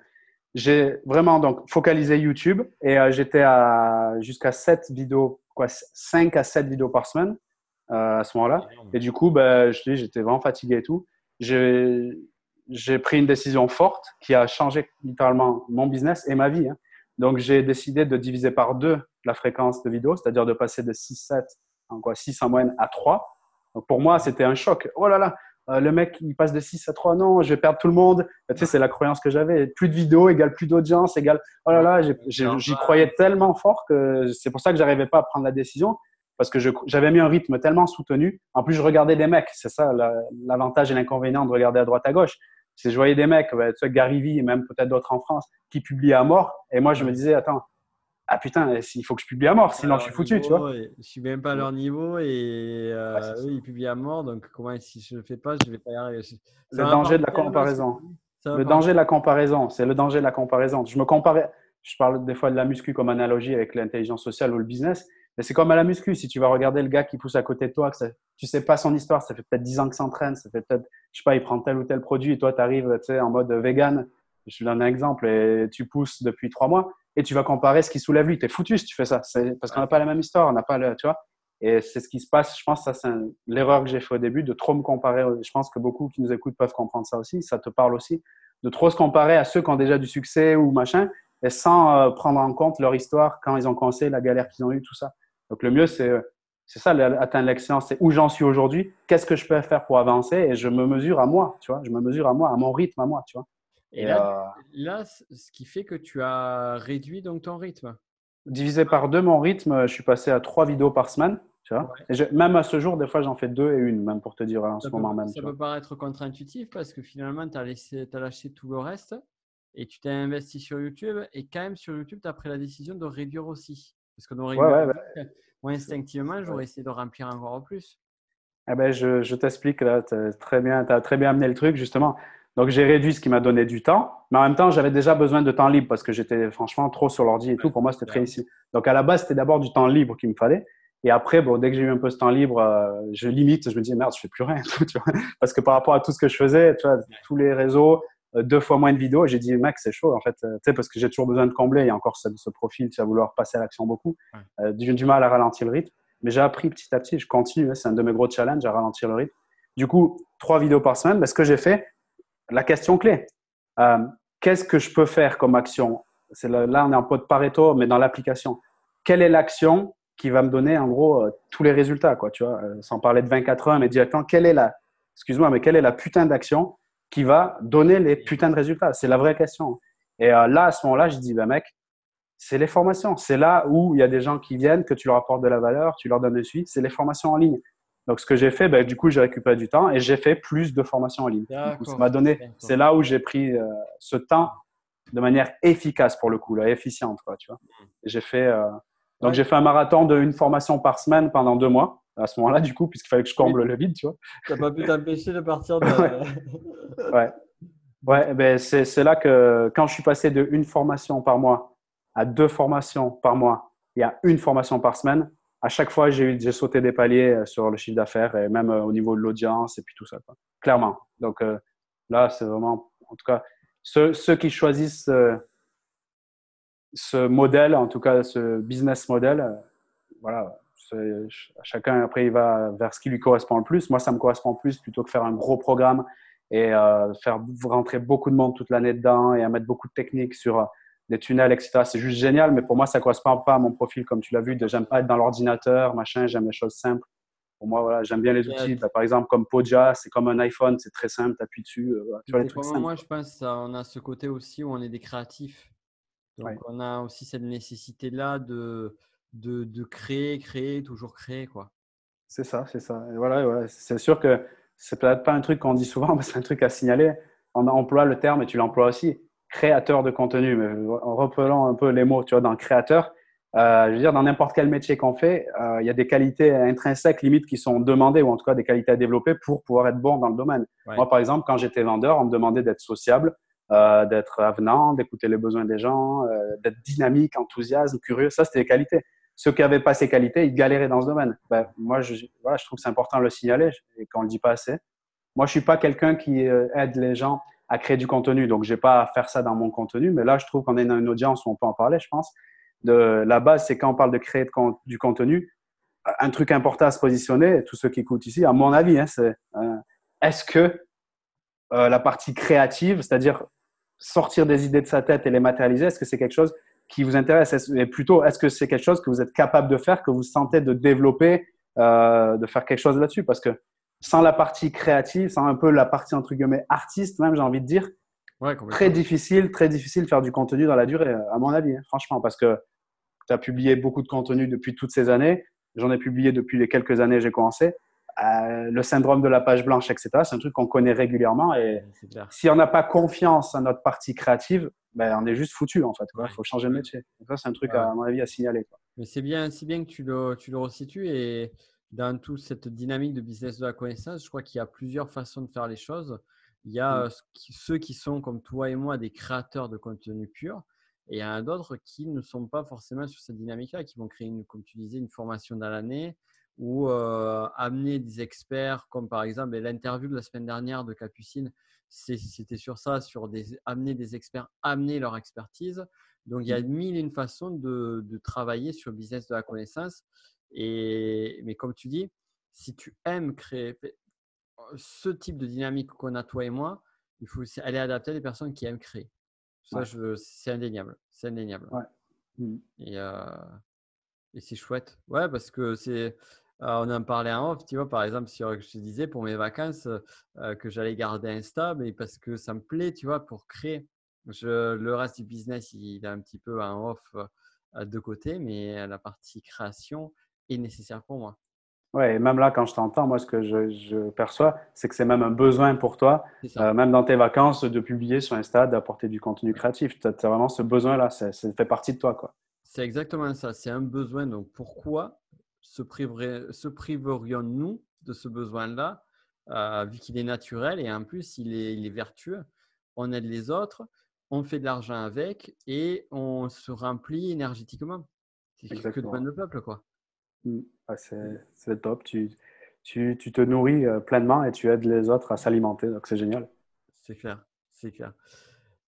vraiment donc focalisé YouTube et euh, j'étais à jusqu'à 7 vidéos quoi, 5 à 7 vidéos par semaine euh, à ce moment-là. Et du coup, ben, je j'étais vraiment fatigué et tout. J'ai pris une décision forte qui a changé littéralement mon business et ma vie. Hein. Donc, j'ai décidé de diviser par deux la fréquence de vidéos, c'est-à-dire de passer de 6-7, en quoi 6 en moyenne, à 3. Donc, pour moi, c'était un choc. Oh là là, euh, le mec, il passe de 6 à 3, non, je vais perdre tout le monde. Tu sais, c'est la croyance que j'avais. Plus de vidéos égale plus d'audience, égale. Oh là là, j'y croyais tellement fort que c'est pour ça que j'arrivais pas à prendre la décision parce que j'avais mis un rythme tellement soutenu. En plus, je regardais des mecs. C'est ça l'avantage et l'inconvénient de regarder à droite à gauche. C'est je voyais des mecs, tu sais, Gary Vee et même peut-être d'autres en France, qui publiaient à mort. Et moi, je me disais, attends, ah putain, il faut que je publie à mort, sinon je suis foutu, tu vois. Je suis même pas à leur niveau et euh, eux, ils publient à mort, donc comment si je le fais pas, je vais pas y arriver. Le danger de la comparaison. Le danger de la comparaison, c'est le danger de la comparaison. Je me comparais, je parle des fois de la muscu comme analogie avec l'intelligence sociale ou le business, mais c'est comme à la muscu. Si tu vas regarder le gars qui pousse à côté de toi, que ça, tu sais pas son histoire, ça fait peut-être 10 ans qu'il s'entraîne, ça fait peut-être, je sais pas, il prend tel ou tel produit et toi, tu arrives en mode vegan. Je te donne un exemple et tu pousses depuis trois mois et tu vas comparer ce qui soulève lui. Tu es foutu si tu fais ça. Parce qu'on n'a pas la même histoire, on n'a pas le, tu vois. Et c'est ce qui se passe. Je pense que ça, c'est l'erreur que j'ai fait au début de trop me comparer. Je pense que beaucoup qui nous écoutent peuvent comprendre ça aussi. Ça te parle aussi. De trop se comparer à ceux qui ont déjà du succès ou machin et sans euh, prendre en compte leur histoire quand ils ont commencé, la galère qu'ils ont eue, tout ça. Donc le mieux, c'est c'est ça, atteindre l'excellence, c'est où j'en suis aujourd'hui, qu'est-ce que je peux faire pour avancer et je me mesure à moi, tu vois, je me mesure à moi, à mon rythme à moi, tu vois. Et, là, euh, là, ce qui fait que tu as réduit donc ton rythme. Divisé par deux mon rythme, je suis passé à trois vidéos par semaine. Tu vois et même à ce jour, des fois, j'en fais deux et une, même pour te dire en ce moment même. Ça peut paraître contre-intuitif parce que finalement, tu as, as, lâché tout le reste et tu t'es investi sur YouTube. Et quand même, sur YouTube, tu as pris la décision de réduire aussi. Parce que ouais, ouais, moi, instinctivement, j'aurais essayé de remplir encore plus. Eh ben, je, je t'explique là, tu as très bien amené le truc, justement. Donc, j'ai réduit ce qui m'a donné du temps. Mais en même temps, j'avais déjà besoin de temps libre parce que j'étais franchement trop sur l'ordi et tout. Pour moi, c'était très ici. Donc, à la base, c'était d'abord du temps libre qu'il me fallait. Et après, bon, dès que j'ai eu un peu ce temps libre, euh, je limite, je me dis merde, je fais plus rien, tu vois parce que par rapport à tout ce que je faisais, tu vois, tous les réseaux, euh, deux fois moins de vidéos, j'ai dit mec, c'est chaud en fait, euh, tu sais, parce que j'ai toujours besoin de combler. Il y a encore ce, ce profil, tu vas vouloir passer à l'action beaucoup. J'ai du mal à ralentir le rythme, mais j'ai appris petit à petit. Je continue, hein, c'est un de mes gros challenges à ralentir le rythme. Du coup, trois vidéos par semaine. Mais ce que j'ai fait, la question clé, qu'est-ce que je peux faire comme action? Là, on est en pot de Pareto, mais dans l'application. Quelle est l'action qui va me donner en gros euh, tous les résultats, quoi, tu vois, euh, sans parler de 24 heures, mais directement, quelle est la, excuse-moi, mais quelle est la putain d'action qui va donner les putains de résultats? C'est la vraie question. Et euh, là, à ce moment-là, je dis, bah mec, c'est les formations. C'est là où il y a des gens qui viennent, que tu leur apportes de la valeur, tu leur donnes le suite. C'est les formations en ligne. Donc, ce que j'ai fait, bah, du coup, j'ai récupéré du temps et j'ai fait plus de formations en ligne. ça m'a donné, c'est là où j'ai pris ce temps de manière efficace pour le coup, là, efficiente, quoi, tu vois. Mmh. J'ai fait, donc, j'ai fait un marathon d'une formation par semaine pendant deux mois, à ce moment-là, du coup, puisqu'il fallait que je comble le vide, tu vois. Pas pu t'empêcher de partir de. ouais. Ouais, ben c'est là que quand je suis passé de une formation par mois à deux formations par mois et à une formation par semaine, à chaque fois, j'ai sauté des paliers euh, sur le chiffre d'affaires et même euh, au niveau de l'audience et puis tout ça. Clairement. Donc euh, là, c'est vraiment, en tout cas, ceux, qui choisissent ce modèle, en tout cas ce business model, voilà, chacun après il va vers ce qui lui correspond le plus. Moi, ça me correspond plus plutôt que faire un gros programme et faire rentrer beaucoup de monde toute l'année dedans et à mettre beaucoup de techniques sur des tunnels, etc. C'est juste génial, mais pour moi, ça correspond pas à mon profil, comme tu l'as vu. J'aime pas être dans l'ordinateur, machin. J'aime les choses simples. Pour moi, voilà, j'aime bien les outils. Bah, par exemple, comme Podia, c'est comme un iPhone, c'est très simple. appuies dessus. tu vois, les trucs moi, je pense qu'on a ce côté aussi où on est des créatifs. Donc, on a aussi cette nécessité-là de, de, de, créer, créer, toujours créer. quoi. C'est ça, c'est ça. Et voilà, c'est sûr que c'est peut-être pas un truc qu'on dit souvent, mais c'est un truc à signaler. On emploie le terme, et tu l'emploies aussi, créateur de contenu. Mais en reprenant un peu les mots, tu vois, dans créateur, euh, je veux dire, dans n'importe quel métier qu'on fait, euh, il y a des qualités intrinsèques, limite, qui sont demandées, ou en tout cas des qualités à développer pour pouvoir être bon dans le domaine. Moi, par exemple, quand j'étais vendeur, on me demandait d'être sociable, euh, d'être avenant, d'écouter les besoins des gens, euh, d'être dynamique, enthousiaste, curieux. Ça, c'était des qualités. Ceux qui n'avaient pas ces qualités, ils galéraient dans ce domaine. Ben, moi, je, voilà, je trouve que c'est important de le signaler et qu'on ne le dit pas assez. Moi, je suis pas quelqu'un qui euh, aide les gens à créer du contenu, donc j'ai pas à faire ça dans mon contenu. Mais là, je trouve qu'on est dans une audience où on peut en parler, je pense. De, la base, c'est quand on parle de créer du contenu, un truc important à se positionner, tous ceux qui écoutent ici, à mon avis, hein, c'est est-ce que la partie créative, c'est-à-dire sortir des idées de sa tête et les matérialiser Est-ce que c'est quelque chose qui vous intéresse? Et plutôt, est-ce que c'est quelque chose que vous êtes capable de faire, que vous sentez de développer, euh, de faire quelque chose là-dessus? Parce que sans la partie créative, sans un peu la partie entre guillemets artiste, même j'ai envie de dire, très difficile, très difficile de faire du contenu dans la durée, à mon avis, hein, franchement, parce que tu as publié beaucoup de contenu depuis toutes ces années. J'en ai publié depuis les quelques années j'ai commencé. Euh, le syndrome de la page blanche, etc. C'est un truc qu'on connaît régulièrement. Et si on n'a pas confiance à notre partie créative, ben, on est juste foutu en fait. Il faut changer de métier. ça, c'est un truc, à, mon avis, à signaler. Mais c'est bien, bien que tu le, tu le resitues. Et dans toute cette dynamique de business de la connaissance, je crois qu'il y a plusieurs façons de faire les choses. Il y a mm. ceux qui sont, comme toi et moi, des créateurs de contenu pur. Et il y en a d'autres qui ne sont pas forcément sur cette dynamique-là, qui vont créer, une, comme tu disais, une formation dans l'année, ou euh, amener des experts, comme par exemple l'interview de la semaine dernière de Capucine, c'était sur ça, sur des, amener des experts, amener leur expertise. Donc, il y a mmh. mille et une façons de, de, travailler sur le business de la connaissance. Et, mais comme tu dis, si tu aimes créer ce type de dynamique qu'on a toi et moi, il faut aller adapter à des personnes qui aiment créer. Ça, c'est indéniable. C'est indéniable. Mmh. Et, euh, et c'est chouette. Ouais, parce que c'est on en parlait en off, tu vois, par exemple, si je te disais pour mes vacances euh, que j'allais garder Insta, mais parce que ça me plaît, tu vois, pour créer. Je, le reste du business, il est un petit peu en off euh, de côté, mais la partie création est nécessaire pour moi. Ouais, et même là, quand je t'entends, moi, ce que je, perçois, c'est que c'est même un besoin pour toi, euh, même dans tes vacances, de publier sur Insta, d'apporter du contenu créatif. Tu as, vraiment ce besoin-là, ça fait partie de toi, quoi. C'est exactement ça, c'est un besoin. Donc, pourquoi se, se priverions-nous de ce besoin-là, euh, vu qu'il est naturel et en plus il est, vertueux? On aide les autres, on fait de l'argent avec et on se remplit énergétiquement. C'est que demande le peuple, quoi. Mm. c'est top. Tu, tu, tu, te nourris euh, pleinement et tu aides les autres à s'alimenter. Donc, c'est génial. C'est clair. C'est clair.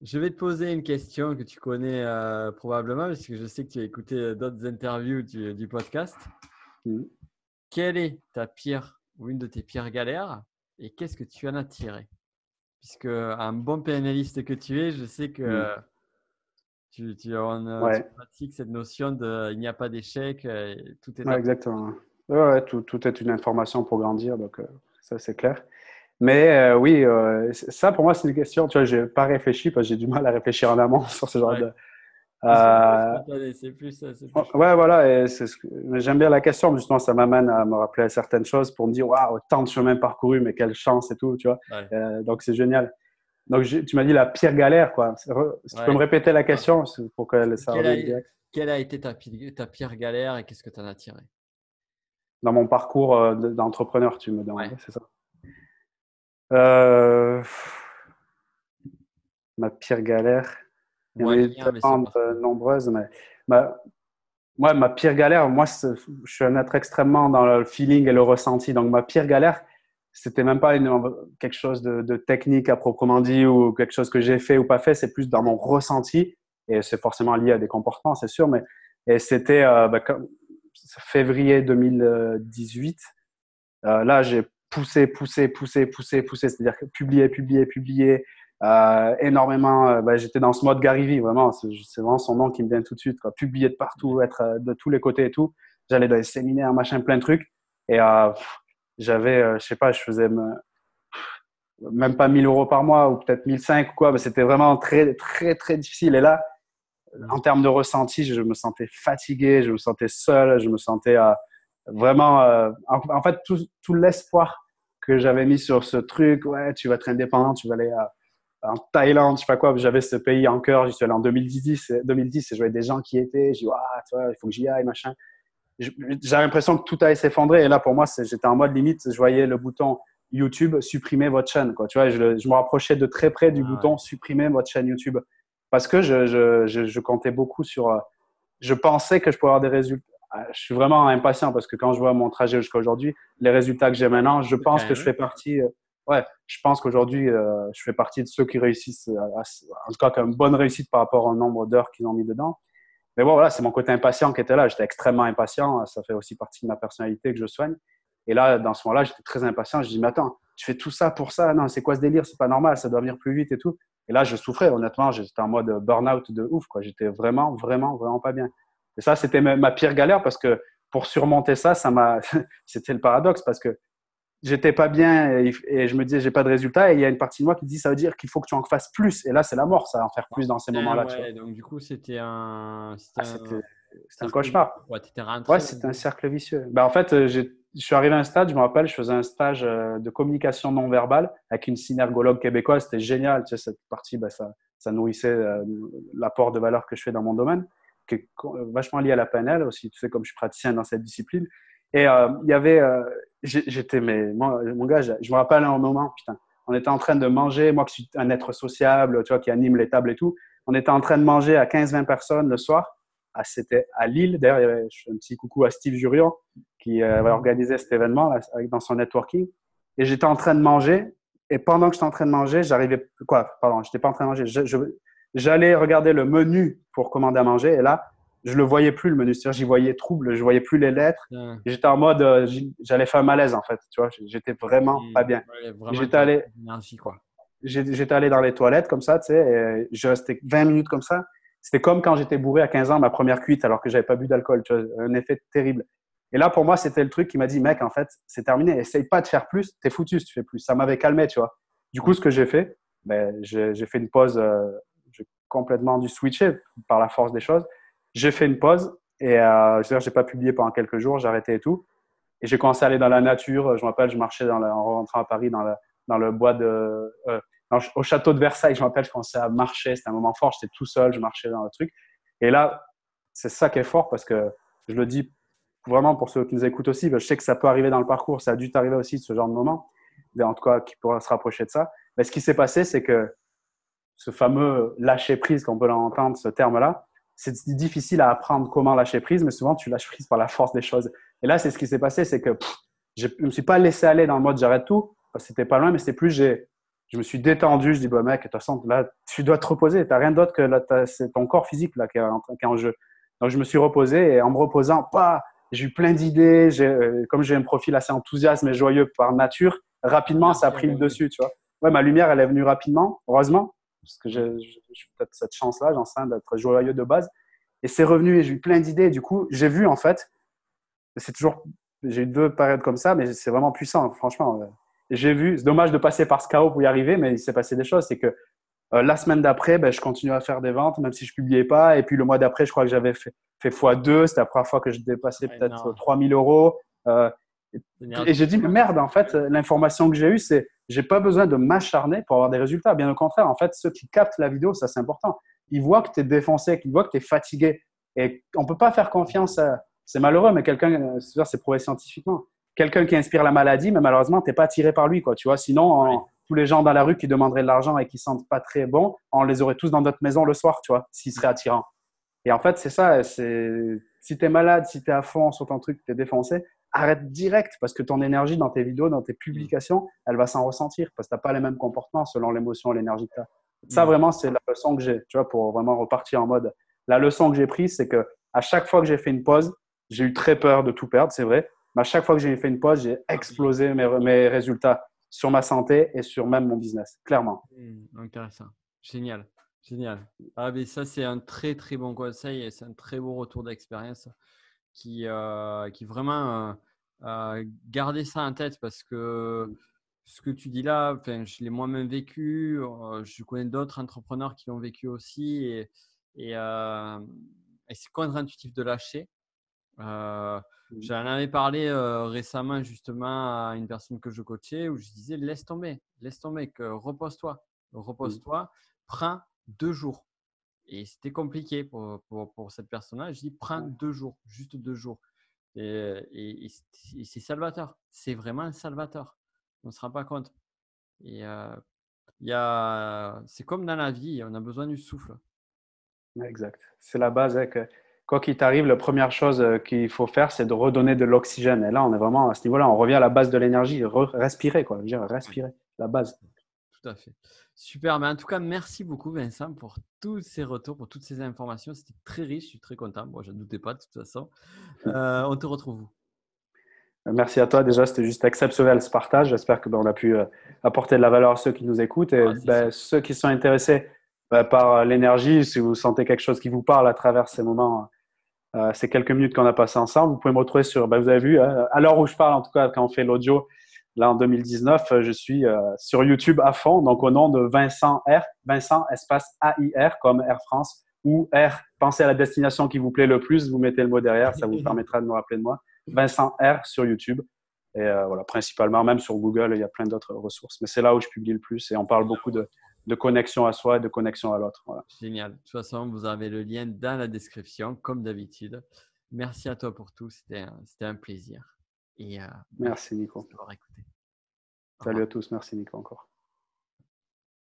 Je vais te poser une question que tu connais euh, probablement, parce que je sais que tu as écouté euh, d'autres interviews du, du podcast. Mm. Quelle est ta pire ou une de tes pires galères et qu'est-ce que tu en as tiré? Puisque un bon PNListe que tu es, je sais que mm. Tu, tu, pratiques cette notion de il n'y a pas d'échec, tout est. exactement. Ouais, tout, tout, est une information pour grandir, donc ça c'est clair. Mais euh, oui, euh, ça pour moi c'est une question. Tu vois, j'ai pas réfléchi parce que j'ai du mal à réfléchir en amont sur ce genre de. Euh... C'est plus, plus, Ouais, voilà. J'aime bien la question, mais justement, ça m'amène à me rappeler certaines choses pour me dire, waouh, tant de chemin parcouru, mais quelle chance et tout, tu vois. Euh, donc c'est génial. Donc tu m'as dit la pire galère, quoi. tu peux me répéter la question pour que ça quelle a, quelle a été ta, ta pire galère et qu'est-ce que tu en as tiré? Dans mon parcours d'entrepreneur, tu me demandes, c'est ça? Euh, ma pire galère. Il y en a eu euh, nombreuses, mais ma, moi, ma pire galère, moi, je suis un être extrêmement dans le feeling et le ressenti. Donc, ma pire galère, c'était même pas quelque chose de, technique à proprement dit ou quelque chose que j'ai fait ou pas fait. C'est plus dans mon ressenti et c'est forcément lié à des comportements, c'est sûr. Mais c'était euh, bah, février 2018. Euh, là, j'ai pousser, pousser, pousser, pousser, pousser. C'est-à-dire que publier, publier, publier. Euh, énormément. Bah, j'étais dans ce mode Gary vraiment. C'est vraiment son nom qui me vient tout de suite. Quoi. Publier de partout, être de tous les côtés et tout. J'allais dans les séminaires, machin, plein de trucs. Et j'avais, je sais pas, je faisais même pas 1000 euros par mois ou peut-être 1005 ou quoi. C'était vraiment très, très, très difficile. Et là, en termes de ressenti, je me sentais fatigué, je me sentais seul, je me sentais vraiment, euh, en, fait, tout, tout l'espoir que j'avais mis sur ce truc, ouais, tu vas être indépendant, tu vas aller en Thaïlande, je sais pas quoi, j'avais ce pays en cœur, j'y suis allé en 2010, 2010 et je voyais des gens qui étaient, je dis, tu vois, il faut que j'y aille, machin. J'avais l'impression que tout allait s'effondrer et là, pour moi, j'étais en mode limite, je voyais le bouton YouTube, supprimer votre chaîne, quoi. Tu vois, je, me rapprochais de très près du bouton supprimer votre chaîne YouTube parce que je, je, je, comptais beaucoup sur, euh, je pensais que je pouvais avoir des résultats, ah, je suis vraiment impatient parce que quand je vois mon trajet jusqu'à aujourd'hui, les résultats que j'ai maintenant, je pense que je fais partie. Euh, ouais, je pense qu'aujourd'hui, euh, je fais partie de ceux qui réussissent, en tout cas, comme une bonne réussite par rapport au nombre d'heures qu'ils ont mis dedans. Mais bon, voilà, c'est mon côté impatient qui était là. J'étais extrêmement impatient. Ça fait aussi partie de ma personnalité que je soigne. Et là, dans ce moment-là, j'étais très impatient. Je dis, mais attends, tu fais tout ça pour ça? Non, c'est quoi ce délire? C'est pas normal, ça doit venir plus vite et tout. Et là, je souffrais, honnêtement. J'étais en mode burn-out de ouf. J'étais vraiment, vraiment, vraiment pas bien. Et ça, c'était ma pire galère parce que pour surmonter ça, ça c'était le paradoxe parce que j'étais pas bien et, je me disais j'ai pas de résultat et il y a une partie de moi qui dit ça veut dire qu'il faut que tu en fasses plus et là c'est la mort ça en faire plus dans ces moments-là. donc du coup c'était un, c'était ah, un... cauchemar. Ouais, ouais c'était un cercle vicieux. Ben, en fait, je suis arrivé à un stade, je me rappelle, je faisais un stage euh, de communication non verbale avec une synergologue québécoise, c'était génial, tu sais, cette partie, ben, ça, ça nourrissait euh, l'apport de valeur que je fais dans mon domaine qui est vachement lié à la PNL aussi, tu sais, comme je suis praticien dans cette discipline. Et euh, il y avait, euh, j'étais, mais moi, mon gars, je, me rappelle un moment, putain, on était en train de manger, moi qui suis un être sociable, tu vois, qui anime les tables et tout, on était en train de manger à 15-20 personnes le soir. Ah, c'était à Lille. D'ailleurs, il y avait un petit coucou à Steve Jurion qui euh, avait organisé cet événement dans son networking. Et j'étais en train de manger. Et pendant que j'étais en train de manger, j'arrivais. Quoi Pardon, j'étais pas en train de manger. Je, je, J'allais regarder le menu pour commander à manger et là, je le voyais plus le menu. C'est-à-dire, j'y voyais trouble, je voyais plus les lettres. J'étais en mode, euh, j'allais faire un malaise en fait. Tu vois, j'étais vraiment pas bien. j'étais allé, J'étais allé dans les toilettes comme ça, tu sais, et je restais 20 minutes comme ça. C'était comme quand j'étais bourré à 15 ans, ma première cuite, alors que j'avais pas bu d'alcool. Tu vois, un effet terrible. Et là, pour moi, c'était le truc qui m'a dit, mec, en fait, c'est terminé. Essaye pas de faire plus. T'es foutu si tu fais plus. Ça m'avait calmé, tu vois. Du coup, ce que j'ai fait, ben, j'ai fait une pause euh, complètement dû switcher par la force des choses. J'ai fait une pause et euh, je n'ai pas publié pendant quelques jours, j'ai arrêté et tout. Et j'ai commencé à aller dans la nature. Je me rappelle, je marchais dans en rentrant à Paris dans le, dans le bois de. Euh, au château de Versailles, je me rappelle, je commençais à marcher. C'était un moment fort. J'étais tout seul, je marchais dans le truc. Et là, c'est ça qui est fort parce que je le dis vraiment pour ceux qui nous écoutent aussi. je sais que ça peut arriver dans le parcours. Ça a dû t'arriver aussi, ce genre de moment. En tout cas, qui pourra se rapprocher de ça. Mais ce qui s'est passé, c'est que ce fameux lâcher prise, qu'on peut l'entendre, ce terme-là, c'est difficile à apprendre comment lâcher prise, mais souvent tu lâches prise par la force des choses. Et là, c'est ce qui s'est passé, c'est que je ne me suis pas laissé aller dans le mode j'arrête tout. C'était pas loin, mais c'était plus j'ai je me suis détendu. Je dis, bah, mec, de toute façon, là, tu dois te reposer. Tu n'as rien d'autre que c'est ton corps physique là, qui, est en, qui est en jeu. Donc, je me suis reposé et en me reposant, pas, j'ai eu plein d'idées. Euh, comme j'ai un profil assez enthousiaste et joyeux par nature, rapidement, ça a pris le dessus, tu vois. Ouais, ma lumière, elle est venue rapidement, heureusement, parce que j'ai peut-être cette chance-là, j'en sais, d'être joyeux de base. Et c'est revenu et j'ai eu plein d'idées. Du coup, j'ai vu, en fait, c'est toujours, j'ai eu deux périodes comme ça, mais c'est vraiment puissant, franchement. J'ai vu, c'est dommage de passer par ce chaos pour y arriver, mais il s'est passé des choses. C'est que euh, la semaine d'après, ben, je continuais à faire des ventes, même si je publiais pas. Et puis le mois d'après, je crois que j'avais fait, fait x2. C'était la première fois que je dépassais peut-être 3000 euros. Euh, et j'ai dit, mais merde, en fait, l'information que j'ai eue, c'est j'ai pas besoin de m'acharner pour avoir des résultats. Bien au contraire, en fait, ceux qui captent la vidéo, ça c'est important. Ils voient que tu es défoncé, qu'ils voient que tu es fatigué. Et on peut pas faire confiance à. C'est malheureux, mais quelqu'un, c'est prouvé scientifiquement. Quelqu'un qui inspire la maladie, mais malheureusement, tu n'es pas attiré par lui. Quoi, tu vois Sinon, tous les gens dans la rue qui demanderaient de l'argent et qui ne sentent pas très bon, on les aurait tous dans notre maison le soir, tu vois, s'ils seraient attirants. Et en fait, c'est ça. C'est si tu es malade, si tu es à fond sur ton truc, tu es défoncé, arrête direct parce que ton énergie dans tes vidéos, dans tes publications, elle va s'en ressentir parce que tu n'as pas les mêmes comportements selon l'émotion et l'énergie que tu as. Ça, mm. vraiment, c'est la leçon que j'ai, tu vois, pour vraiment repartir en mode. La leçon que j'ai prise, c'est que à chaque fois que j'ai fait une pause, j'ai eu très peur de tout perdre, c'est vrai. Mais à chaque fois que j'ai fait une pause, j'ai explosé mes, mes, résultats sur ma santé et sur même mon business, clairement. Mm, intéressant. Génial. Génial. Ah, mais ça, c'est un très, très bon conseil et c'est un très beau retour d'expérience qui, euh, qui vraiment euh, garder ça en tête parce que ce que tu dis là, je l'ai moi-même vécu. Euh, je connais d'autres entrepreneurs qui l'ont vécu aussi et, et, et c'est contre-intuitif de lâcher. Mmh. J'en avais parlé récemment justement à une personne que je coachais où je disais laisse tomber, laisse tomber, repose-toi, mmh. repose-toi, prends deux jours. Et c'était compliqué pour, pour, pour, cette personne-là. Je dis, prends deux jours, juste deux jours. Et, et, c'est salvateur. C'est vraiment salvateur. On ne se rend pas compte. Et euh, c'est comme dans la vie, on a besoin du souffle. Exact. C'est la base. Hein, que, quoi qu'il t'arrive, la première chose euh, qu'il faut faire, c'est de redonner de l'oxygène. Et là, on est vraiment à ce niveau-là. On revient à la base de l'énergie. respirer, quoi. dire, respirer, la base. Tout à fait. Super, mais en tout cas, merci beaucoup Vincent pour tous ces retours, pour toutes ces informations. C'était très riche, je suis très content. Moi, je ne doutais pas de toute façon. Euh, on te retrouve où? Euh, Merci à toi. Déjà, c'était juste exceptionnel ce partage. J'espère que ben, a pu euh, apporter de la valeur à ceux qui nous écoutent et ben, ceux qui sont intéressés ben, par l'énergie. Si vous sentez quelque chose qui vous parle à travers ces moments, ces quelques minutes qu'on a passées ensemble, vous pouvez me retrouver sur. vous avez vu, à l'heure où je parle, en tout cas, quand on fait l'audio, Là, en 2019, euh, je suis euh, sur YouTube à fond, donc au nom de Vincent R, Vincent espace AIR comme Air France ou R, pensez à la destination qui vous plaît le plus, vous mettez le mot derrière, ça vous permettra de me rappeler de moi. Vincent R sur YouTube. Et euh, voilà, principalement, même sur Google, il y a plein d'autres ressources. Mais c'est là où je publie le plus et on parle beaucoup de, de connexion à soi et de connexion à l'autre. Génial. De toute façon, vous avez le lien dans la description, comme d'habitude. Merci à toi pour tout. C'était un plaisir. Et, merci Nico. Salut à tous. Merci Nico encore.